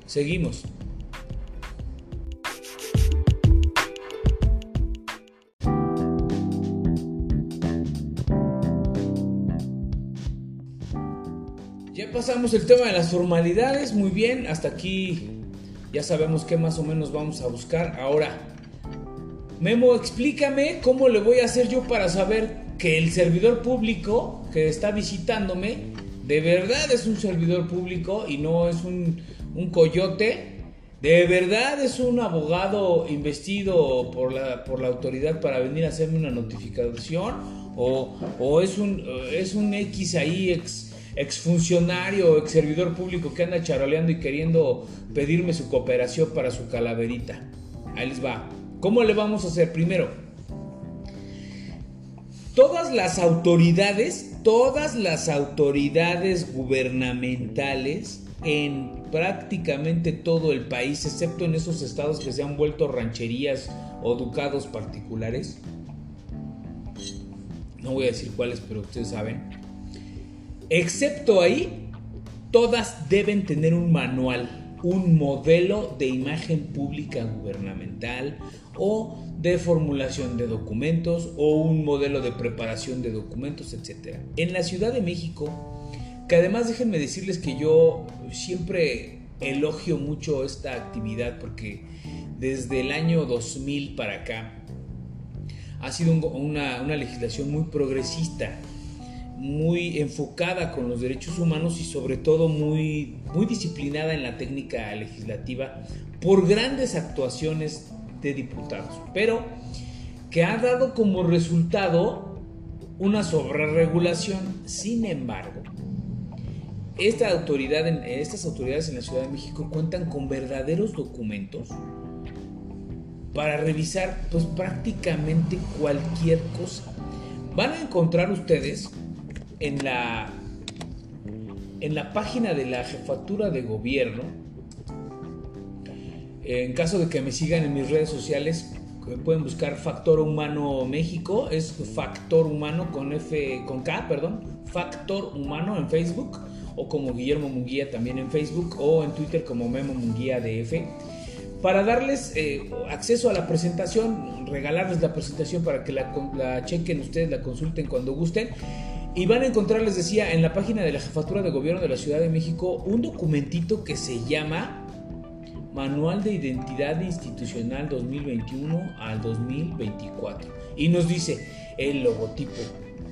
Seguimos. Pasamos el tema de las formalidades. Muy bien, hasta aquí ya sabemos qué más o menos vamos a buscar. Ahora, Memo, explícame cómo le voy a hacer yo para saber que el servidor público que está visitándome de verdad es un servidor público y no es un, coyote. ¿De verdad es un abogado investido por la, por la autoridad para venir a hacerme una notificación? ¿O, o es, un, es un X ahí, ex, exfuncionario ex servidor público que anda charoleando y queriendo pedirme su cooperación para su calaverita. Ahí les va. ¿Cómo le vamos a hacer? Primero, todas las autoridades, todas las autoridades gubernamentales en prácticamente todo el país, excepto en esos estados que se han vuelto rancherías o ducados particulares, no voy a decir cuáles, pero ustedes saben, Excepto ahí, todas deben tener un manual, un modelo de imagen pública gubernamental o de formulación de documentos o un modelo de preparación de documentos, etc. En la Ciudad de México, que además déjenme decirles que yo siempre elogio mucho esta actividad porque desde el año 2000 para acá ha sido una, una legislación muy progresista muy enfocada con los derechos humanos y sobre todo muy, muy disciplinada en la técnica legislativa por grandes actuaciones de diputados, pero que ha dado como resultado una sobreregulación. Sin embargo, esta autoridad, estas autoridades en la Ciudad de México cuentan con verdaderos documentos para revisar pues prácticamente cualquier cosa. Van a encontrar ustedes en la, en la página de la jefatura de gobierno, en caso de que me sigan en mis redes sociales, pueden buscar Factor Humano México, es Factor Humano con F, con K, perdón, Factor Humano en Facebook, o como Guillermo Munguía también en Facebook, o en Twitter como Memo Munguía DF, para darles eh, acceso a la presentación, regalarles la presentación para que la, la chequen ustedes, la consulten cuando gusten Y van a encontrar, les decía, en la página de la Jefatura de Gobierno de la Ciudad de México un documentito que se llama Manual de Identidad Institucional 2021 al 2024. Y nos dice el logotipo,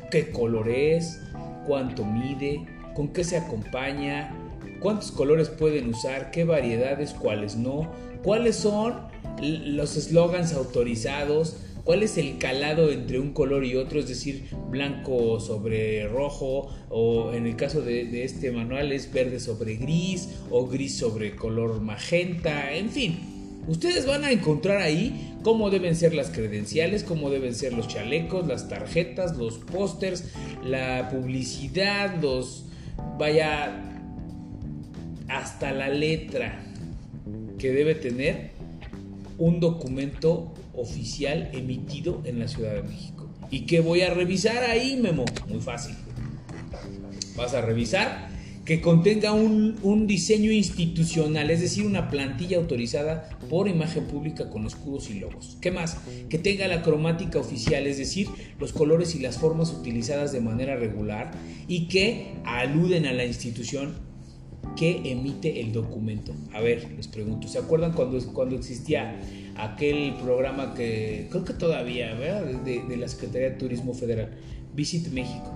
qué color es, cuánto mide, con qué se acompaña, cuántos colores pueden usar, qué variedades, cuáles no, cuáles son los eslogans autorizados, cuál es el calado entre un color y otro, es decir, blanco sobre rojo, o en el caso de, este manual es verde sobre gris, o gris sobre color magenta, en fin. Ustedes van a encontrar ahí cómo deben ser las credenciales, cómo deben ser los chalecos, las tarjetas, los pósters, la publicidad, los... vaya hasta la letra que debe tener un documento oficial emitido en la Ciudad de México. ¿Y qué voy a revisar ahí, Memo? Muy fácil. Vas a revisar que contenga un, diseño institucional, es decir, una plantilla autorizada por imagen pública con escudos y logos. ¿Qué más? Que tenga la cromática oficial, es decir, los colores y las formas utilizadas de manera regular y que aluden a la institución que emite el documento. A ver, les pregunto, ¿se acuerdan cuando, cuando existía aquel programa que creo que todavía, ¿verdad? De, la Secretaría de Turismo Federal, Visit México.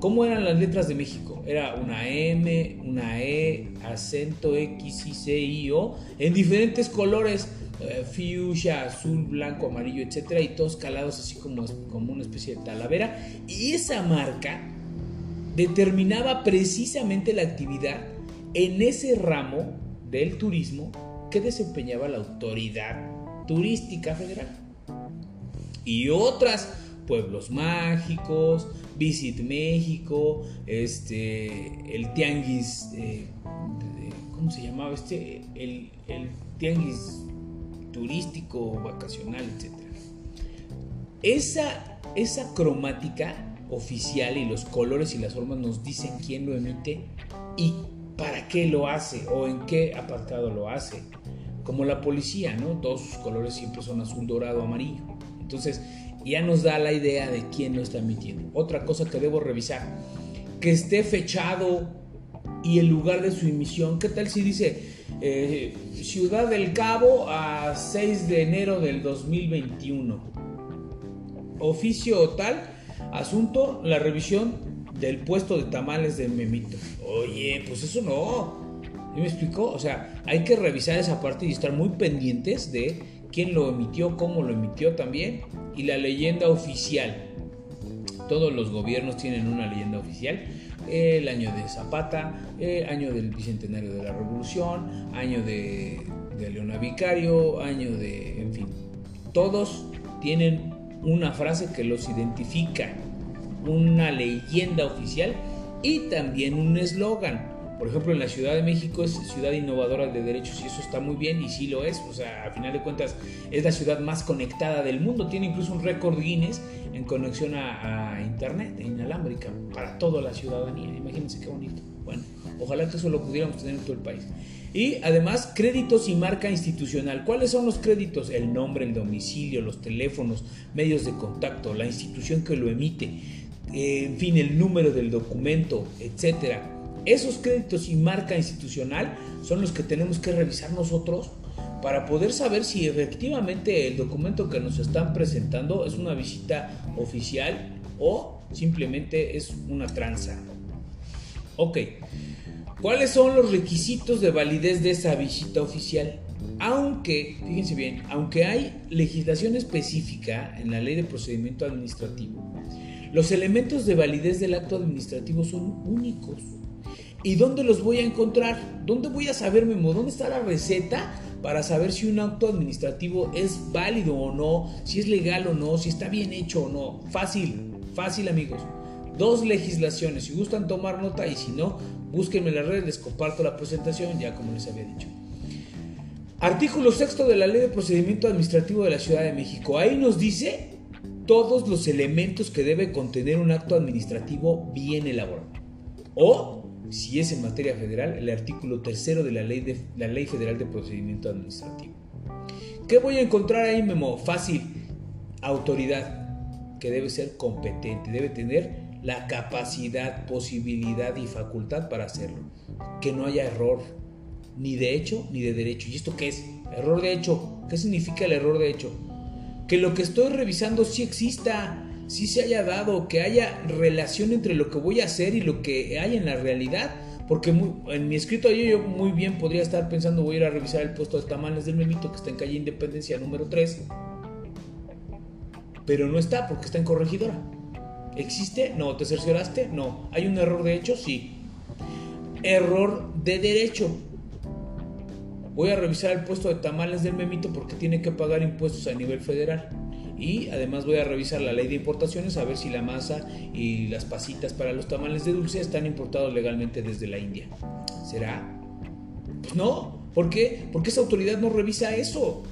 ¿Cómo eran las letras de México? Era una M, una E, acento X, I, C, I, O, en diferentes colores, eh, fuchsia, azul, blanco, amarillo, etcétera, y todos calados así como, como una especie de talavera. Y esa marca determinaba precisamente la actividad en ese ramo del turismo que desempeñaba la autoridad turística federal. Y otras, pueblos mágicos, Visit México, este, el tianguis, eh, ¿cómo se llamaba este? El, el tianguis turístico, vacacional, etc. Esa, esa cromática oficial y los colores y las formas nos dicen quién lo emite y para qué lo hace o en qué apartado lo hace. Como la policía, ¿no? Todos sus colores siempre son azul, dorado, amarillo. Entonces, ya nos da la idea de quién lo está emitiendo. Otra cosa que debo revisar, que esté fechado y el lugar de su emisión. ¿Qué tal si dice eh, Ciudad del Cabo a 6 de enero del 2021? Oficio tal, asunto, la revisión del puesto de tamales de Memito. Oye, pues eso no. ¿Me explicó? O sea, hay que revisar esa parte y estar muy pendientes de quién lo emitió, cómo lo emitió también y la leyenda oficial. Todos los gobiernos tienen una leyenda oficial. El año de Zapata, el año del bicentenario de la Revolución, año de, de Leona Vicario, año de, en fin, todos tienen una frase que los identifica una leyenda oficial y también un eslogan. Por ejemplo, en la Ciudad de México es ciudad innovadora de derechos y eso está muy bien y sí lo es. O sea, a final de cuentas es la ciudad más conectada del mundo. Tiene incluso un récord Guinness en conexión a, Internet inalámbrica para toda la ciudadanía. Imagínense qué bonito. Bueno, ojalá que eso lo pudiéramos tener en todo el país. Y además, créditos y marca institucional. ¿Cuáles son los créditos? El nombre, el domicilio, los teléfonos, medios de contacto, la institución que lo emite en fin, el número del documento, etcétera. Esos créditos y marca institucional son los que tenemos que revisar nosotros para poder saber si efectivamente el documento que nos están presentando es una visita oficial o simplemente es una tranza. Ok, ¿cuáles son los requisitos de validez de esa visita oficial? Aunque, fíjense bien, aunque hay legislación específica en la ley de procedimiento administrativo, los elementos de validez del acto administrativo son únicos. ¿Y dónde los voy a encontrar? ¿Dónde voy a saber, Memo? ¿Dónde está la receta para saber si un acto administrativo es válido o no, si es legal o no, si está bien hecho o no? Fácil, fácil amigos. Dos legislaciones, si gustan tomar nota y si no, búsquenme en las redes, les comparto la presentación, ya como les había dicho. Artículo sexto de la Ley de Procedimiento Administrativo de la Ciudad de México. Ahí nos dice todos los elementos que debe contener un acto administrativo bien elaborado. O, si es en materia federal, el artículo tercero de la Ley, de, la ley Federal de Procedimiento Administrativo. ¿Qué voy a encontrar ahí, Memo? Fácil. Autoridad, que debe ser competente, debe tener la capacidad, posibilidad y facultad para hacerlo. Que no haya error, ni de hecho ni de derecho. ¿Y esto qué es? Error de hecho. ¿Qué significa el error de hecho? Que lo que estoy revisando sí exista, sí se haya dado, que haya relación entre lo que voy a hacer y lo que hay en la realidad. Porque en mi escrito yo muy bien podría estar pensando voy a ir a revisar el puesto de tamales del memito que está en calle Independencia número 3. Pero no está porque está en corregidora. ¿Existe? No. ¿Te cercioraste? No. ¿Hay un error de hecho? Sí. Error de derecho. Voy a revisar el puesto de tamales del memito porque tiene que pagar impuestos a nivel federal. Y además voy a revisar la ley de importaciones a ver si la masa y las pasitas para los tamales de dulce están importados legalmente desde la India. ¿Será? Pues no. ¿Por qué? Porque esa autoridad no revisa eso.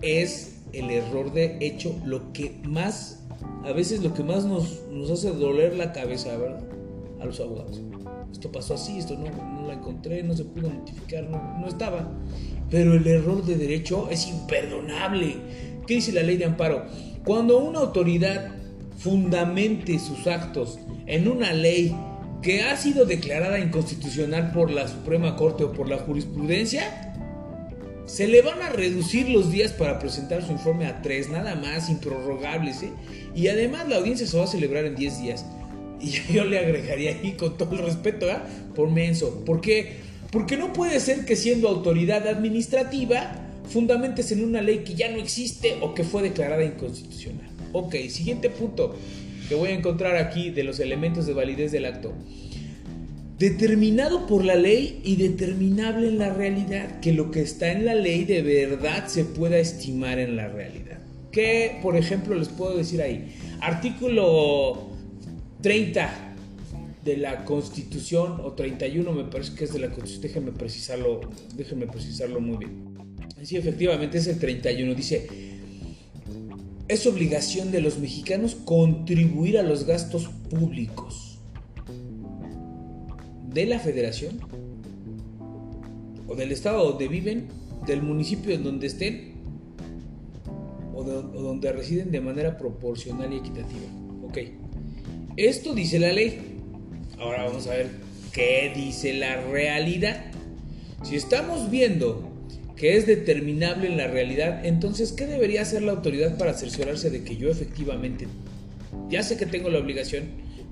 Es el error de hecho lo que más, a veces lo que más nos, nos hace doler la cabeza, ¿verdad? A los abogados esto pasó así, esto no, no la encontré, no se pudo notificar, no, no estaba. Pero el error de derecho es imperdonable. ¿Qué dice la ley de amparo? Cuando una autoridad fundamente sus actos en una ley que ha sido declarada inconstitucional por la Suprema Corte o por la jurisprudencia, se le van a reducir los días para presentar su informe a tres, nada más, improrrogables. ¿eh? Y además la audiencia se va a celebrar en 10 días. Y yo le agregaría ahí con todo el respeto, ¿eh? por menso. ¿Por qué? Porque no puede ser que siendo autoridad administrativa fundamentes en una ley que ya no existe o que fue declarada inconstitucional. Ok, siguiente punto que voy a encontrar aquí de los elementos de validez del acto. Determinado por la ley y determinable en la realidad, que lo que está en la ley de verdad se pueda estimar en la realidad. ¿Qué, por ejemplo, les puedo decir ahí? Artículo 30 de la Constitución, o 31 me parece que es de la Constitución, déjenme precisarlo, déjenme precisarlo muy bien. Sí, efectivamente es el 31, dice, es obligación de los mexicanos contribuir a los gastos públicos de la federación o del estado donde viven, del municipio en donde estén o, o donde residen de manera proporcional y equitativa. Ok. Esto dice la ley. Ahora vamos a ver qué dice la realidad. Si estamos viendo que es determinable en la realidad, entonces, ¿qué debería hacer la autoridad para cerciorarse de que yo efectivamente, ya sé que tengo la obligación,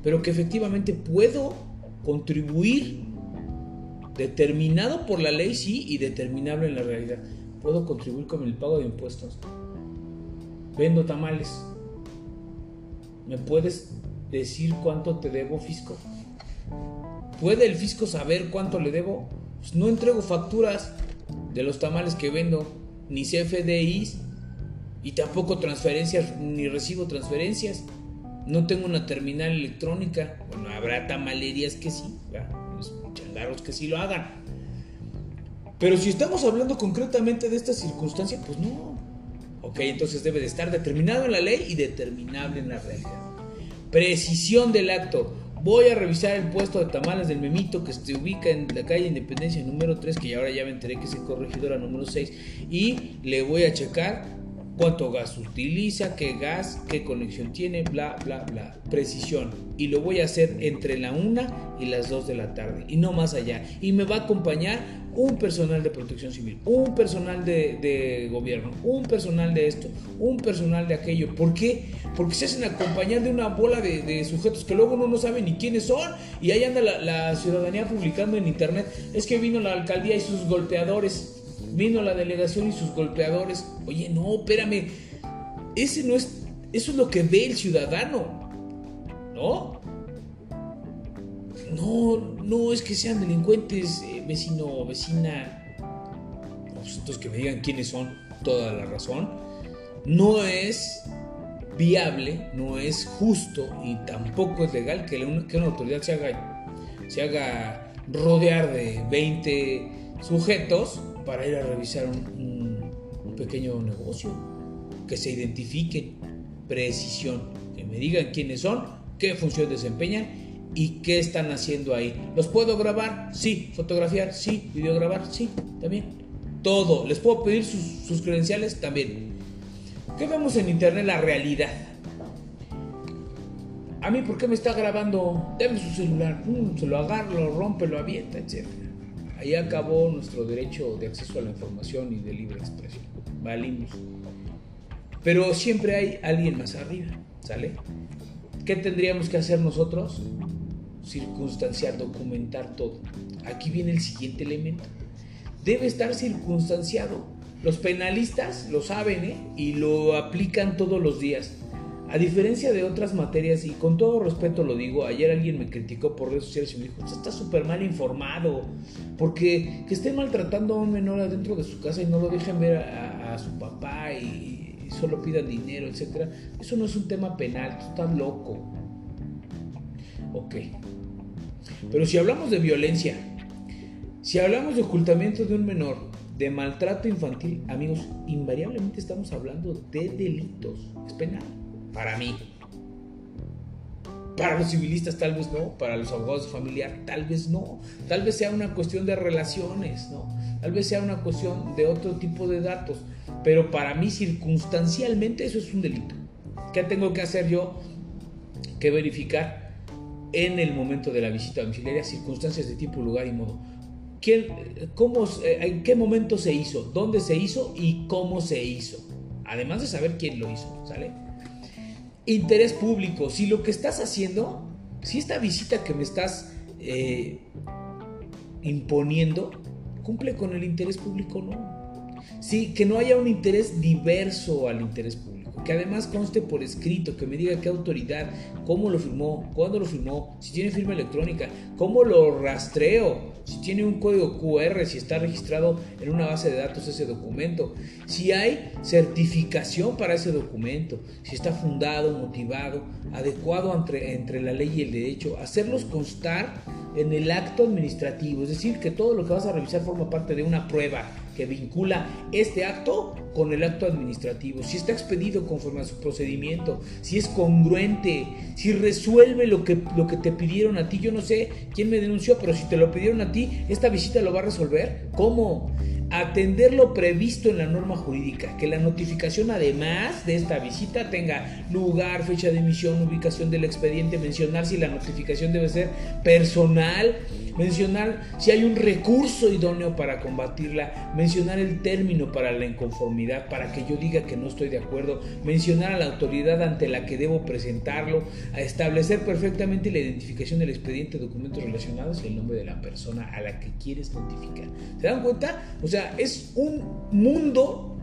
pero que efectivamente puedo contribuir, determinado por la ley, sí, y determinable en la realidad? Puedo contribuir con el pago de impuestos. Vendo tamales. ¿Me puedes decir cuánto te debo, fisco? ¿Puede el fisco saber cuánto le debo? Pues no entrego facturas de los tamales que vendo, ni CFDIs, y tampoco transferencias, ni recibo transferencias. No tengo una terminal electrónica. Bueno, habrá tamalerías que sí, los changarros que sí lo hagan. Pero si estamos hablando concretamente de esta circunstancia, pues no. Ok, entonces debe de estar determinado en la ley y determinable en la realidad. Precisión del acto. Voy a revisar el puesto de tamales del Memito que se ubica en la calle Independencia número 3, que ahora ya me enteré que es el corregidora número 6, y le voy a checar cuánto gas utiliza, qué gas, qué conexión tiene, bla, bla, bla. Precisión. Y lo voy a hacer entre la 1 y las 2 de la tarde, y no más allá. Y me va a acompañar un personal de protección civil, un personal de, gobierno, un personal de esto, un personal de aquello. ¿Por qué? Porque se hacen acompañar de una bola de, sujetos que luego no sabe ni quiénes son y ahí anda la, ciudadanía publicando en internet. Es que vino la alcaldía y sus golpeadores, vino la delegación y sus golpeadores. Oye, no, espérame, ese no es, eso es lo que ve el ciudadano, ¿no? No, no es que sean delincuentes, eh, vecino o vecina. Pues entonces que me digan quiénes son, toda la razón. No es viable, no es justo y tampoco es legal que una, autoridad se haga, se haga rodear de 20 sujetos para ir a revisar un, pequeño negocio. Que se identifiquen, precisión, que me digan quiénes son, qué función desempeñan y qué están haciendo ahí. ¿Los puedo grabar? Sí. ¿Fotografiar? Sí. ¿Videograbar? Sí. También. Todo. ¿Les puedo pedir sus, credenciales? También. ¿Qué vemos en internet? La realidad. A mí, ¿por qué me está grabando? Deme su celular. se lo agarra, lo rompe, lo avienta, etc. Ahí acabó nuestro derecho de acceso a la información y de libre expresión. Valimos. Pero siempre hay alguien más arriba, ¿sale? ¿Qué tendríamos que hacer nosotros? Circunstanciar, documentar todo. Aquí viene el siguiente elemento. Debe estar circunstanciado. Los penalistas lo saben ¿eh? y lo aplican todos los días. A diferencia de otras materias, y con todo respeto lo digo, ayer alguien me criticó por redes sociales y me dijo, usted está súper mal informado, porque que esté maltratando a un menor adentro de su casa y no lo dejen ver a, su papá y, solo pidan dinero, etc. Eso no es un tema penal, tú estás loco. Ok. Pero si hablamos de violencia, si hablamos de ocultamiento de un menor, de maltrato infantil, amigos, invariablemente estamos hablando de delitos. Es penal para mí. Para los civilistas tal vez no, para los abogados de familiar tal vez no, tal vez sea una cuestión de relaciones, ¿no? Tal vez sea una cuestión de otro tipo de datos, pero para mí circunstancialmente eso es un delito. ¿Qué tengo que hacer yo? Que verificar en el momento de la visita domiciliaria circunstancias de tipo, lugar y modo. ¿Quién, cómo, eh, ¿En qué momento se hizo? ¿Dónde se hizo? ¿Y cómo se hizo? Además de saber quién lo hizo, ¿sale? Interés público. Si lo que estás haciendo, si esta visita que me estás eh, imponiendo cumple con el interés público, no. Sí, que no haya un interés diverso al interés público, que además conste por escrito, que me diga qué autoridad, cómo lo firmó, cuándo lo firmó, si tiene firma electrónica, cómo lo rastreo, si tiene un código QR, si está registrado en una base de datos ese documento, si hay certificación para ese documento, si está fundado, motivado, adecuado entre, entre la ley y el derecho, hacerlos constar en el acto administrativo, es decir, que todo lo que vas a revisar forma parte de una prueba que vincula este acto con el acto administrativo, si está expedido conforme a su procedimiento, si es congruente, si resuelve lo que, lo que te pidieron a ti. Yo no sé quién me denunció, pero si te lo pidieron a ti, ¿esta visita lo va a resolver? ¿Cómo? atender lo previsto en la norma jurídica, que la notificación además de esta visita tenga lugar, fecha de emisión, ubicación del expediente, mencionar si la notificación debe ser personal, mencionar si hay un recurso idóneo para combatirla, mencionar el término para la inconformidad, para que yo diga que no estoy de acuerdo, mencionar a la autoridad ante la que debo presentarlo, a establecer perfectamente la identificación del expediente, documentos relacionados y el nombre de la persona a la que quieres notificar. ¿Se dan cuenta? O sea, es un mundo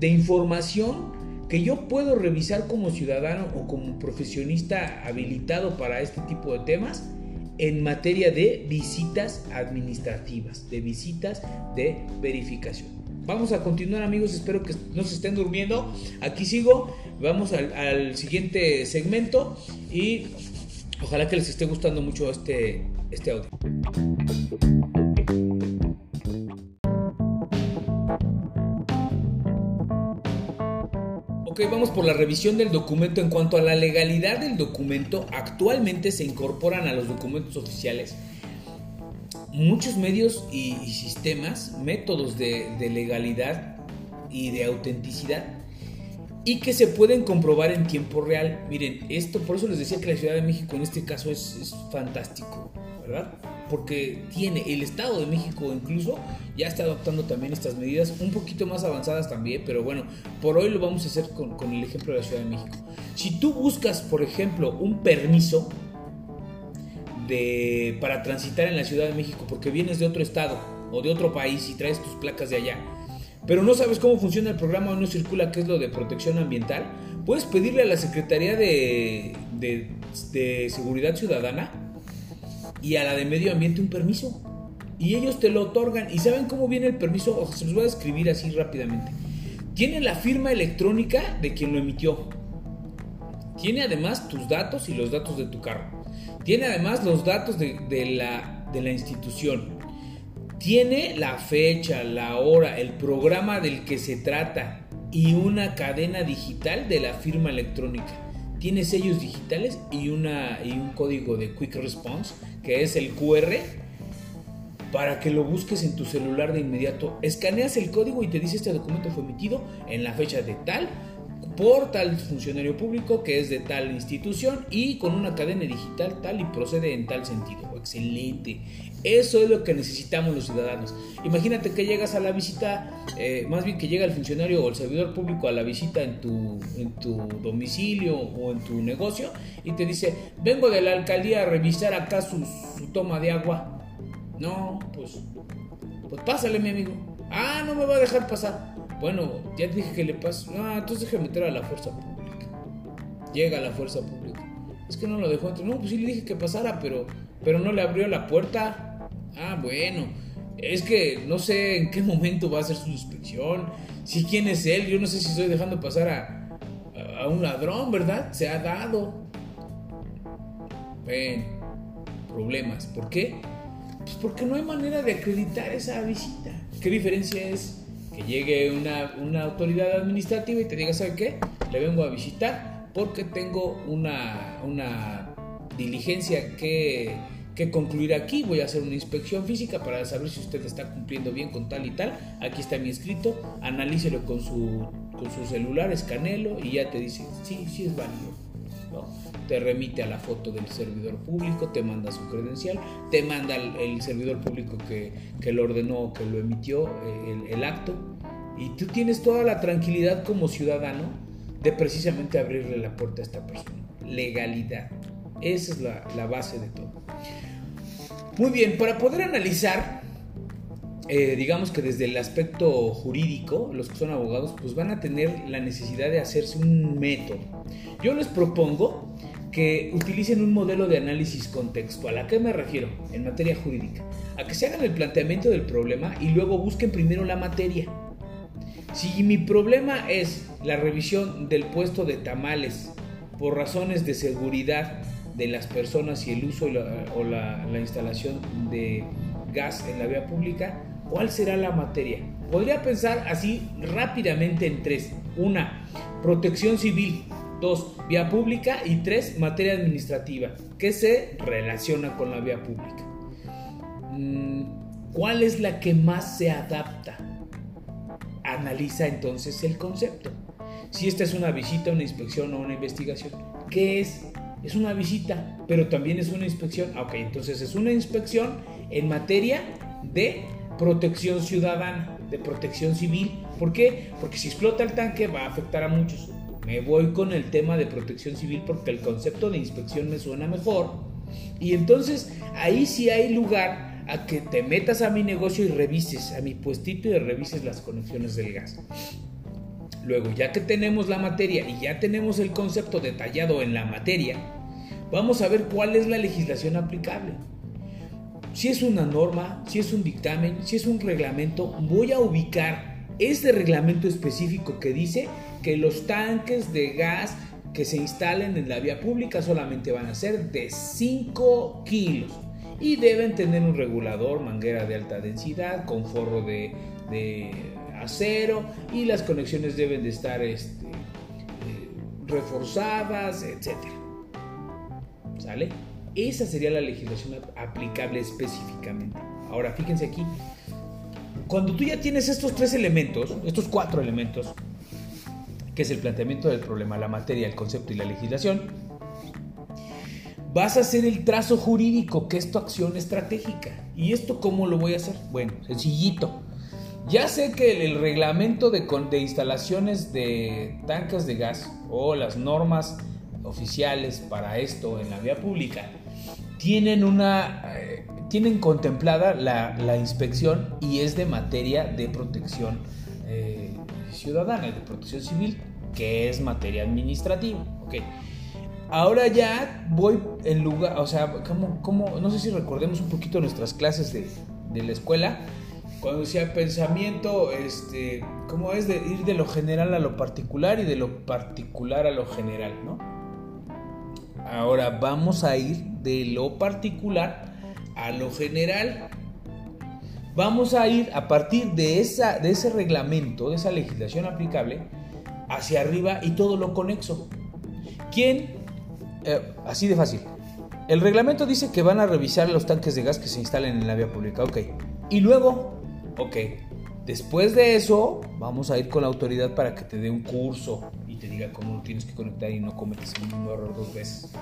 de información que yo puedo revisar como ciudadano o como profesionista habilitado para este tipo de temas en materia de visitas administrativas, de visitas de verificación. Vamos a continuar amigos, espero que no se estén durmiendo. Aquí sigo, vamos al, siguiente segmento y ojalá que les esté gustando mucho este, este audio. Ok, vamos por la revisión del documento. En cuanto a la legalidad del documento, actualmente se incorporan a los documentos oficiales muchos medios y, sistemas, métodos de, legalidad y de autenticidad y que se pueden comprobar en tiempo real. Miren, esto por eso les decía que la Ciudad de México en este caso es, es fantástico, porque tiene el Estado de México incluso ya está adoptando también estas medidas un poquito más avanzadas también, pero bueno, por hoy lo vamos a hacer con, el ejemplo de la Ciudad de México. Si tú buscas, por ejemplo, un permiso de, para transitar en la Ciudad de México porque vienes de otro estado o de otro país y traes tus placas de allá, pero no sabes cómo funciona el programa o no circula qué es lo de protección ambiental, puedes pedirle a la Secretaría de, de Seguridad Ciudadana y a la de medio ambiente un permiso. Y ellos te lo otorgan. ¿Y saben cómo viene el permiso? se los voy a escribir así rápidamente. Tiene la firma electrónica de quien lo emitió. Tiene además tus datos y los datos de tu carro. Tiene además los datos de, la, de la institución. Tiene la fecha, la hora, el programa del que se trata y una cadena digital de la firma electrónica tiene sellos digitales y, una, y un código de Quick Response, que es el QR, para que lo busques en tu celular de inmediato. Escaneas el código y te dice este documento fue emitido en la fecha de tal, por tal funcionario público que es de tal institución y con una cadena digital tal y procede en tal sentido. Excelente. Eso es lo que necesitamos los ciudadanos. Imagínate que llegas a la visita, eh, más bien que llega el funcionario o el servidor público a la visita en tu, en tu domicilio o en tu negocio y te dice, vengo de la alcaldía a revisar acá su, su toma de agua. No, pues, pues pásale mi amigo. Ah, no me va a dejar pasar. Bueno, ya dije que le paso. No, entonces déjame meter a la fuerza pública. Llega la fuerza pública. Es que no lo dejó entrar. No, pues sí le dije que pasara, pero, pero no le abrió la puerta. Ah, bueno. Es que no sé en qué momento va a hacer su inspección. Si quién es él. Yo no sé si estoy dejando pasar a, a un ladrón, ¿verdad? Se ha dado. Ven, problemas. ¿Por qué? Pues porque no hay manera de acreditar esa visita. ¿Qué diferencia es que llegue una, una autoridad administrativa y te diga, ¿sabe qué? Le vengo a visitar porque tengo una, una diligencia que, que concluir aquí. Voy a hacer una inspección física para saber si usted está cumpliendo bien con tal y tal. Aquí está mi escrito. Analícelo con su, con su celular, escanelo y ya te dice, sí, sí es válido. Te remite a la foto del servidor público, te manda su credencial, te manda el, servidor público que, que, lo ordenó, que lo emitió, eh, el, el acto, y tú tienes toda la tranquilidad como ciudadano de precisamente abrirle la puerta a esta persona. Legalidad. Esa es la, la base de todo. Muy bien, para poder analizar, eh, digamos que desde el aspecto jurídico, los que son abogados, pues van a tener la necesidad de hacerse un método. Yo les propongo que utilicen un modelo de análisis contextual. ¿A qué me refiero? En materia jurídica. A que se hagan el planteamiento del problema y luego busquen primero la materia. Si mi problema es la revisión del puesto de tamales por razones de seguridad de las personas y el uso o la, instalación de gas en la vía pública, ¿cuál será la materia? Podría pensar así rápidamente en tres. Una, protección civil. Dos, vía pública. Y tres, materia administrativa, que se relaciona con la vía pública. Mm, ¿Cuál es la que más se adapta? Analiza entonces el concepto. Si esta es una visita, una inspección o una investigación, ¿qué es? Es una visita, pero también es una inspección. Ok, entonces es una inspección en materia de protección ciudadana, de protección civil. ¿Por qué? Porque si explota el tanque va a afectar a muchos. Me voy con el tema de protección civil porque el concepto de inspección me suena mejor. Y entonces ahí sí hay lugar a que te metas a mi negocio y revises, a mi puestito y revises las conexiones del gas. Luego, ya que tenemos la materia y ya tenemos el concepto detallado en la materia, vamos a ver cuál es la legislación aplicable. Si es una norma, si es un dictamen, si es un reglamento, voy a ubicar este reglamento específico que dice que los tanques de gas que se instalen en la vía pública solamente van a ser de 5 kilos y deben tener un regulador, manguera de alta densidad con forro de, acero y las conexiones deben de estar este, eh, reforzadas, etc. ¿Sale? Esa sería la legislación aplicable específicamente. Ahora, fíjense aquí. Cuando tú ya tienes estos tres elementos, estos cuatro elementos, que es el planteamiento del problema, la materia, el concepto y la legislación, vas a hacer el trazo jurídico, que es tu acción estratégica. ¿Y esto cómo lo voy a hacer? Bueno, sencillito. Ya sé que el, reglamento de, instalaciones de tanques de gas o las normas oficiales para esto en la vía pública tienen una eh, tienen contemplada la, inspección y es de materia de protección eh, ciudadana, de protección civil, que es materia administrativa. Okay. Ahora ya voy en lugar, o sea, como, como no sé si recordemos un poquito nuestras clases de, la escuela, cuando decía pensamiento, este, ¿cómo es de ir de lo general a lo particular y de lo particular a lo general, ¿no? Ahora vamos a ir de lo particular a lo general. Vamos a ir a partir de, esa, ese reglamento, de esa legislación aplicable, hacia arriba y todo lo conexo. ¿Quién eh, así de fácil. El reglamento dice que van a revisar los tanques de gas que se instalen en la vía pública, ok. Y luego, ok, después de eso vamos a ir con la autoridad para que te dé un curso te diga cómo tienes que conectar y no cometes el mismo error dos veces.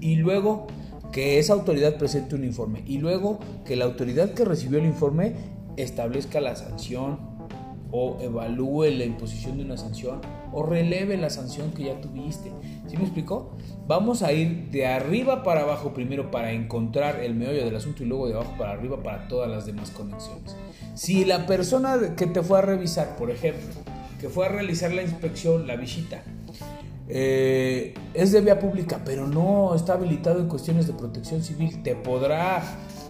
Y luego que esa autoridad presente un informe. Y luego que la autoridad que recibió el informe establezca la sanción o evalúe la imposición de una sanción o releve la sanción que ya tuviste. ¿Sí me explicó? Vamos a ir de arriba para abajo primero para encontrar el meollo del asunto y luego de abajo para arriba para todas las demás conexiones. Si la persona que te fue a revisar, por ejemplo, que fue a realizar la inspección, la visita, eh, es de vía pública, pero no está habilitado en cuestiones de protección civil, ¿te podrá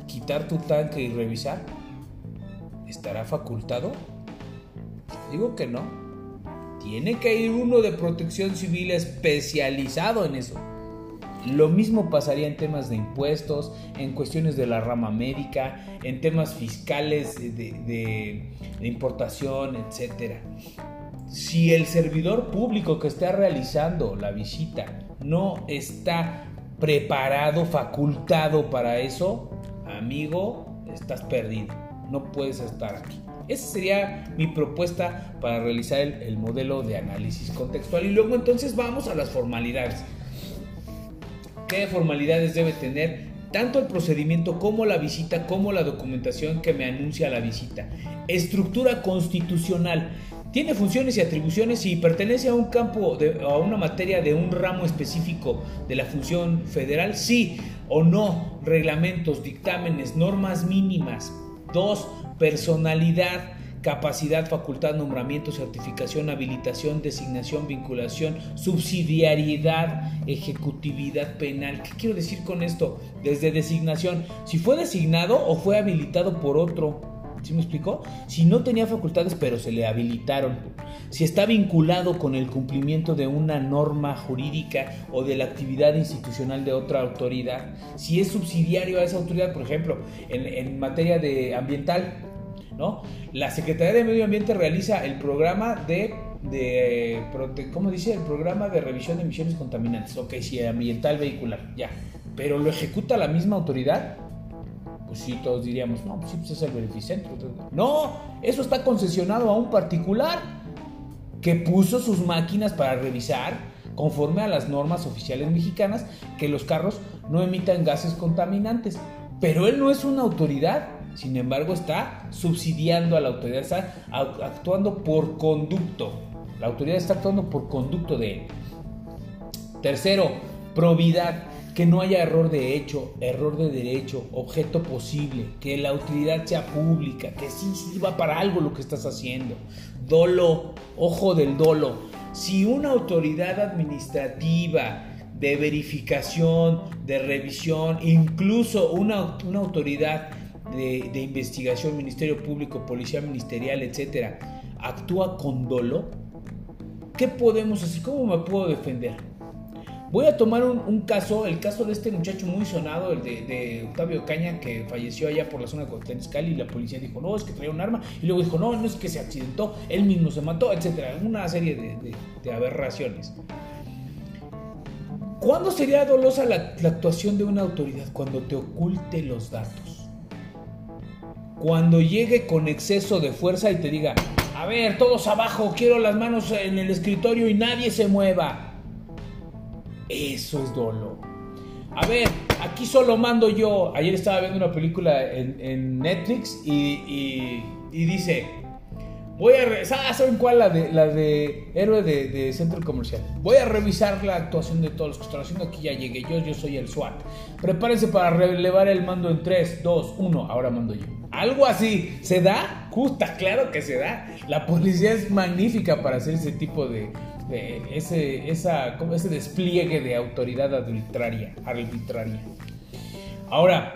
quitar tu tanque y revisar? ¿Estará facultado? Digo que no. Tiene que ir uno de protección civil especializado en eso. Lo mismo pasaría en temas de impuestos, en cuestiones de la rama médica, en temas fiscales de, importación, etc. Si el servidor público que está realizando la visita no está preparado, facultado para eso, amigo, estás perdido. No puedes estar aquí. Esa sería mi propuesta para realizar el, modelo de análisis contextual. Y luego entonces vamos a las formalidades. ¿Qué formalidades debe tener tanto el procedimiento como la visita, como la documentación que me anuncia la visita? Estructura constitucional. ¿Tiene funciones y atribuciones y pertenece a un campo, a una materia de un ramo específico de la función federal? Sí o no. Reglamentos, dictámenes, normas mínimas. Dos, personalidad, capacidad, facultad, nombramiento, certificación, habilitación, designación, vinculación, subsidiariedad, ejecutividad penal. ¿Qué quiero decir con esto? Desde designación, si fue designado o fue habilitado por otro. ¿Sí me explicó? Si no tenía facultades pero se le habilitaron. Si está vinculado con el cumplimiento de una norma jurídica o de la actividad institucional de otra autoridad. Si es subsidiario a esa autoridad, por ejemplo, en, en materia de ambiental, ¿no? La Secretaría de Medio Ambiente realiza el programa de, de, ¿cómo dice? El programa de revisión de emisiones contaminantes. Ok, si ambiental vehicular, ya. Pero lo ejecuta la misma autoridad. Pues sí, todos diríamos, no, pues sí, pues es el beneficente. No, eso está concesionado a un particular que puso sus máquinas para revisar conforme a las normas oficiales mexicanas que los carros no emitan gases contaminantes. Pero él no es una autoridad, sin embargo, está subsidiando a la autoridad, está actuando por conducto. La autoridad está actuando por conducto de él. Tercero, probidad. Que no haya error de hecho, error de derecho, objeto posible, que la utilidad sea pública, que sí sirva para algo lo que estás haciendo. Dolo, ojo del dolo. Si una autoridad administrativa de verificación, de revisión, incluso una, una autoridad de, investigación, Ministerio Público, Policía Ministerial, etcétera, actúa con dolo, ¿qué podemos hacer? ¿Cómo me puedo defender? Voy a tomar un, caso, el caso de este muchacho muy sonado, el de, Octavio Caña, que falleció allá por la zona de Tenscal y la policía dijo, no, es que traía un arma, y luego dijo, no, no es que se accidentó, él mismo se mató, etcétera, una serie de, de aberraciones. ¿Cuándo sería dolosa la, la actuación de una autoridad? Cuando te oculte los datos cuando llegue con exceso de fuerza y te diga, a ver, todos abajo, quiero las manos en el escritorio y nadie se mueva. Eso es dolo. A ver, aquí solo mando yo. Ayer estaba viendo una película en, Netflix y, dice, voy a... ¿Saben cuál? La de, la de héroe de, centro comercial. Voy a revisar la actuación de todos los que están haciendo. Aquí ya llegué yo, yo soy el SWAT. Prepárense para relevar el mando en 3, 2, 1. Ahora mando yo. Algo así. ¿Se da? Justa, claro que se da. La policía es magnífica para hacer ese tipo de, ese, esa, ese despliegue de autoridad arbitraria, arbitraria. Ahora,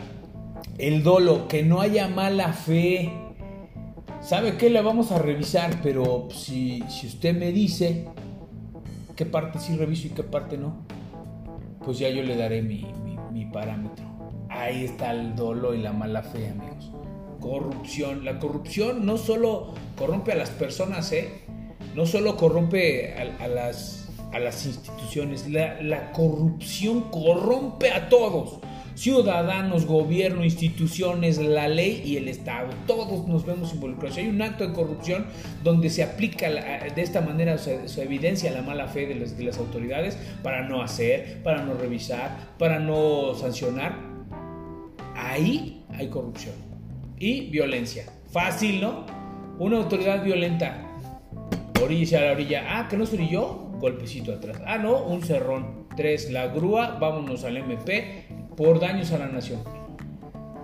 el dolo, que no haya mala fe. ¿Sabe qué? Le vamos a revisar, pero si, si usted me dice qué parte sí reviso y qué parte no, pues ya yo le daré mi, mi parámetro. Ahí está el dolo y la mala fe, amigos corrupción. La corrupción no solo corrompe a las personas, ¿eh? No solo corrompe a, las, instituciones, la, corrupción corrompe a todos. ciudadanos, gobierno, instituciones, la ley y el Estado. Todos nos vemos involucrados. Hay un acto de corrupción donde se aplica de esta manera, se, se evidencia la mala fe de las, de las autoridades para no hacer, para no revisar, para no sancionar, ahí hay corrupción y violencia. Fácil, ¿no? Una autoridad violenta, orilla a la orilla. Ah, que no soy yo, golpecito atrás. Ah, no, un cerrón. Tres, la grúa, vámonos al MP por daños a la nación.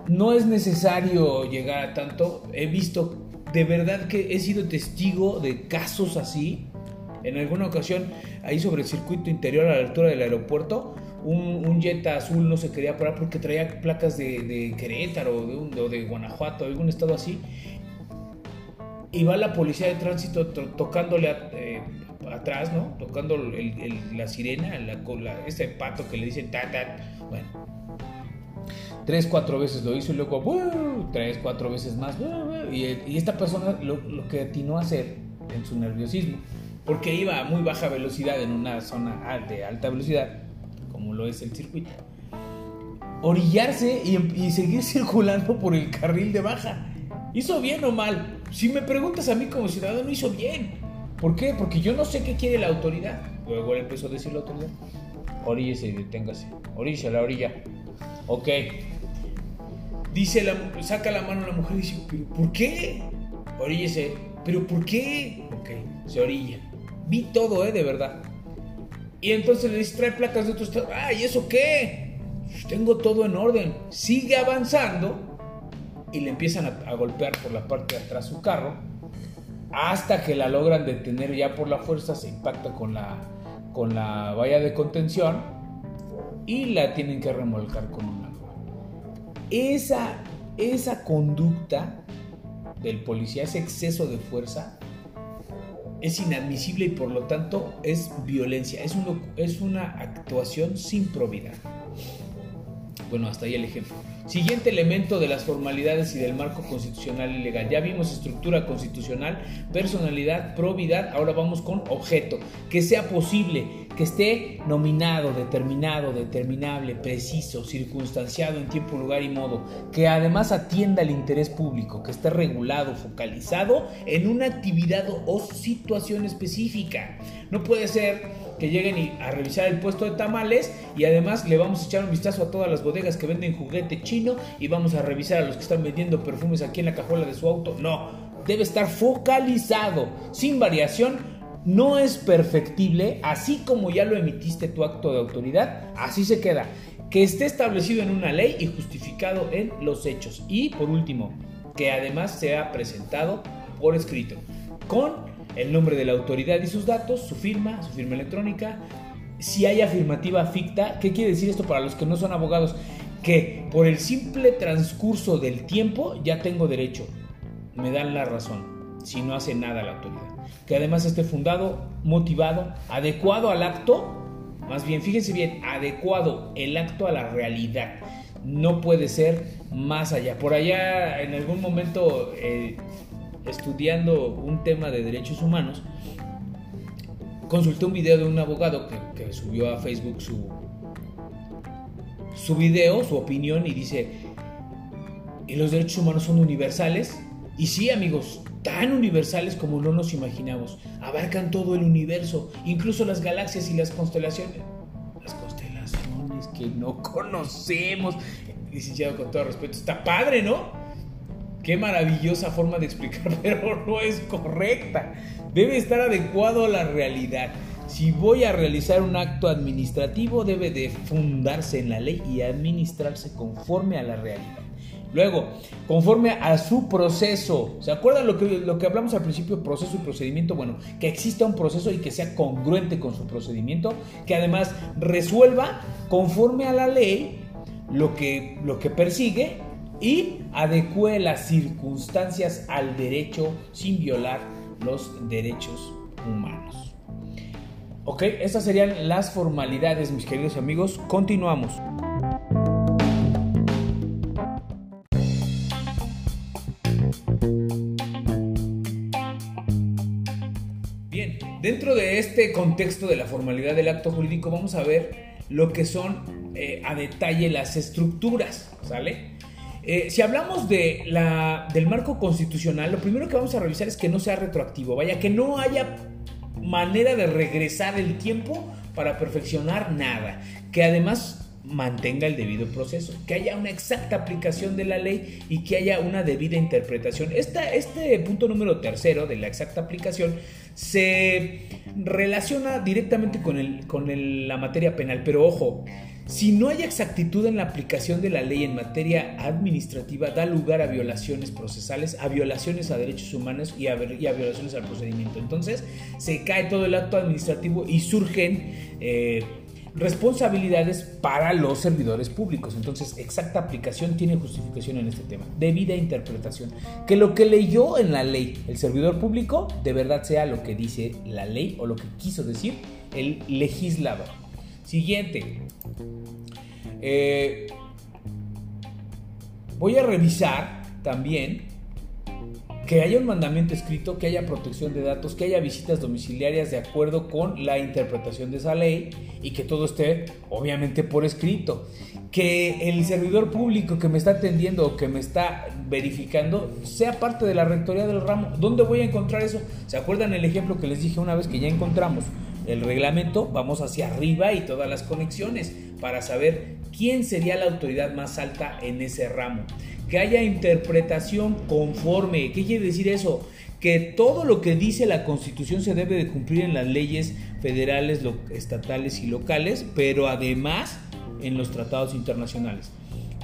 No es necesario llegar a tanto. He visto, de verdad que he sido testigo de casos así. En alguna ocasión, ahí sobre el circuito interior a la altura del aeropuerto, un, un azul no se quería parar porque traía placas de, Querétaro o de, Guanajuato, algún estado así. Y va la policía de tránsito tocándole eh, atrás, ¿no? Tocando la sirena, la, ese pato que le dicen ta, ta. Bueno, tres, cuatro veces lo hizo y luego tres, cuatro veces más. Y, esta persona lo, lo, que atinó a hacer en su nerviosismo, porque iba a muy baja velocidad en una zona de alta velocidad, como lo es el circuito, orillarse y, y seguir circulando por el carril de baja. ¿Hizo bien o mal? Si me preguntas a mí como ciudadano, hizo bien. ¿Por qué? Porque yo no sé qué quiere la autoridad. Luego le empezó a decir la autoridad. Oríllese y deténgase. Orilla, la orilla. Ok. Dice la, saca la mano la mujer y dice, ¿pero por qué? Oríllese. ¿Pero por qué? Ok, se orilla. Vi todo, ¿eh? De verdad. Y entonces le dice, trae placas de otro estado. Ah, ¿y eso qué? Pues tengo todo en orden. Sigue avanzando y le empiezan a, golpear por la parte de atrás su carro hasta que la logran detener ya por la fuerza, se impacta con la, con la valla de contención y la tienen que remolcar con una grúa. Esa, esa conducta del policía, ese exceso de fuerza, es inadmisible y por lo tanto es violencia, es, es una actuación sin probidad. Bueno, hasta ahí el ejemplo. Siguiente elemento de las formalidades y del marco constitucional y legal. Ya vimos estructura constitucional, personalidad, probidad, ahora vamos con objeto. Que sea posible, que esté nominado, determinado, determinable, preciso, circunstanciado en tiempo, lugar y modo. Que además atienda el interés público, que esté regulado, focalizado en una actividad o situación específica. No puede ser que lleguen a revisar el puesto de tamales y además le vamos a echar un vistazo a todas las bodegas que venden juguete chino y vamos a revisar a los que están vendiendo perfumes aquí en la cajuela de su auto. No, debe estar focalizado, sin variación. No es perfectible, así como ya lo emitiste tu acto de autoridad, así se queda. Que esté establecido en una ley y justificado en los hechos. Y por último, que además sea presentado por escrito, con el nombre de la autoridad y sus datos, su firma, su firma electrónica. Si hay afirmativa ficta, ¿qué quiere decir esto para los que no son abogados? Que por el simple transcurso del tiempo ya tengo derecho. Me dan la razón si no hace nada la autoridad. Que además esté fundado, motivado, adecuado al acto. Más bien, fíjense bien, adecuado el acto a la realidad. No puede ser más allá. Por allá en algún momento eh, estudiando un tema de derechos humanos, consulté un video de un abogado que, subió a Facebook su, su video, su opinión, y dice, ¿y los derechos humanos son universales? Y sí, amigos, tan universales como no nos imaginamos. Abarcan todo el universo, incluso las galaxias y las constelaciones. Las constelaciones que no conocemos. Licenciado, con todo respeto, está padre, ¿no? Qué maravillosa forma de explicar, pero no es correcta. Debe estar adecuado a la realidad. Si voy a realizar un acto administrativo, debe de fundarse en la ley y administrarse conforme a la realidad. Luego, conforme a su proceso. ¿Se acuerdan lo que, lo que hablamos al principio, proceso y procedimiento? Bueno, que exista un proceso y que sea congruente con su procedimiento, que además resuelva conforme a la ley lo que, lo que persigue y adecue las circunstancias al derecho sin violar los derechos humanos. Ok, estas serían las formalidades, mis queridos amigos. Continuamos. Bien, dentro de este contexto de la formalidad del acto jurídico vamos a ver lo que son eh, a detalle las estructuras, ¿sale? Eh, si hablamos de la, del marco constitucional, lo primero que vamos a revisar es que no sea retroactivo, vaya, que no haya manera de regresar el tiempo para perfeccionar nada, que además mantenga el debido proceso, que haya una exacta aplicación de la ley y que haya una debida interpretación. este punto número tercero de la exacta aplicación se relaciona directamente con, el, con la materia penal, pero ojo, si no hay exactitud en la aplicación de la ley en materia administrativa, da lugar a violaciones procesales, a violaciones a derechos humanos y a, violaciones al procedimiento. Entonces, se cae todo el acto administrativo y surgen eh, responsabilidades para los servidores públicos. Entonces, exacta aplicación tiene justificación en este tema. Debida interpretación. Que lo que leyó en la ley el servidor público de verdad sea lo que dice la ley o lo que quiso decir el legislador. Siguiente. Eh, voy a revisar también que haya un mandamiento escrito, que haya protección de datos, que haya visitas domiciliarias de acuerdo con la interpretación de esa ley y que todo esté obviamente por escrito. Que el servidor público que me está atendiendo o que me está verificando sea parte de la rectoría del ramo. ¿Dónde voy a encontrar eso? ¿Se acuerdan el ejemplo que les dije una vez que ya encontramos? El reglamento, vamos hacia arriba y todas las conexiones para saber quién sería la autoridad más alta en ese ramo. Que haya interpretación conforme. ¿Qué quiere decir eso? Que todo lo que dice la Constitución se debe de cumplir en las leyes federales, estatales y locales, pero además en los tratados internacionales.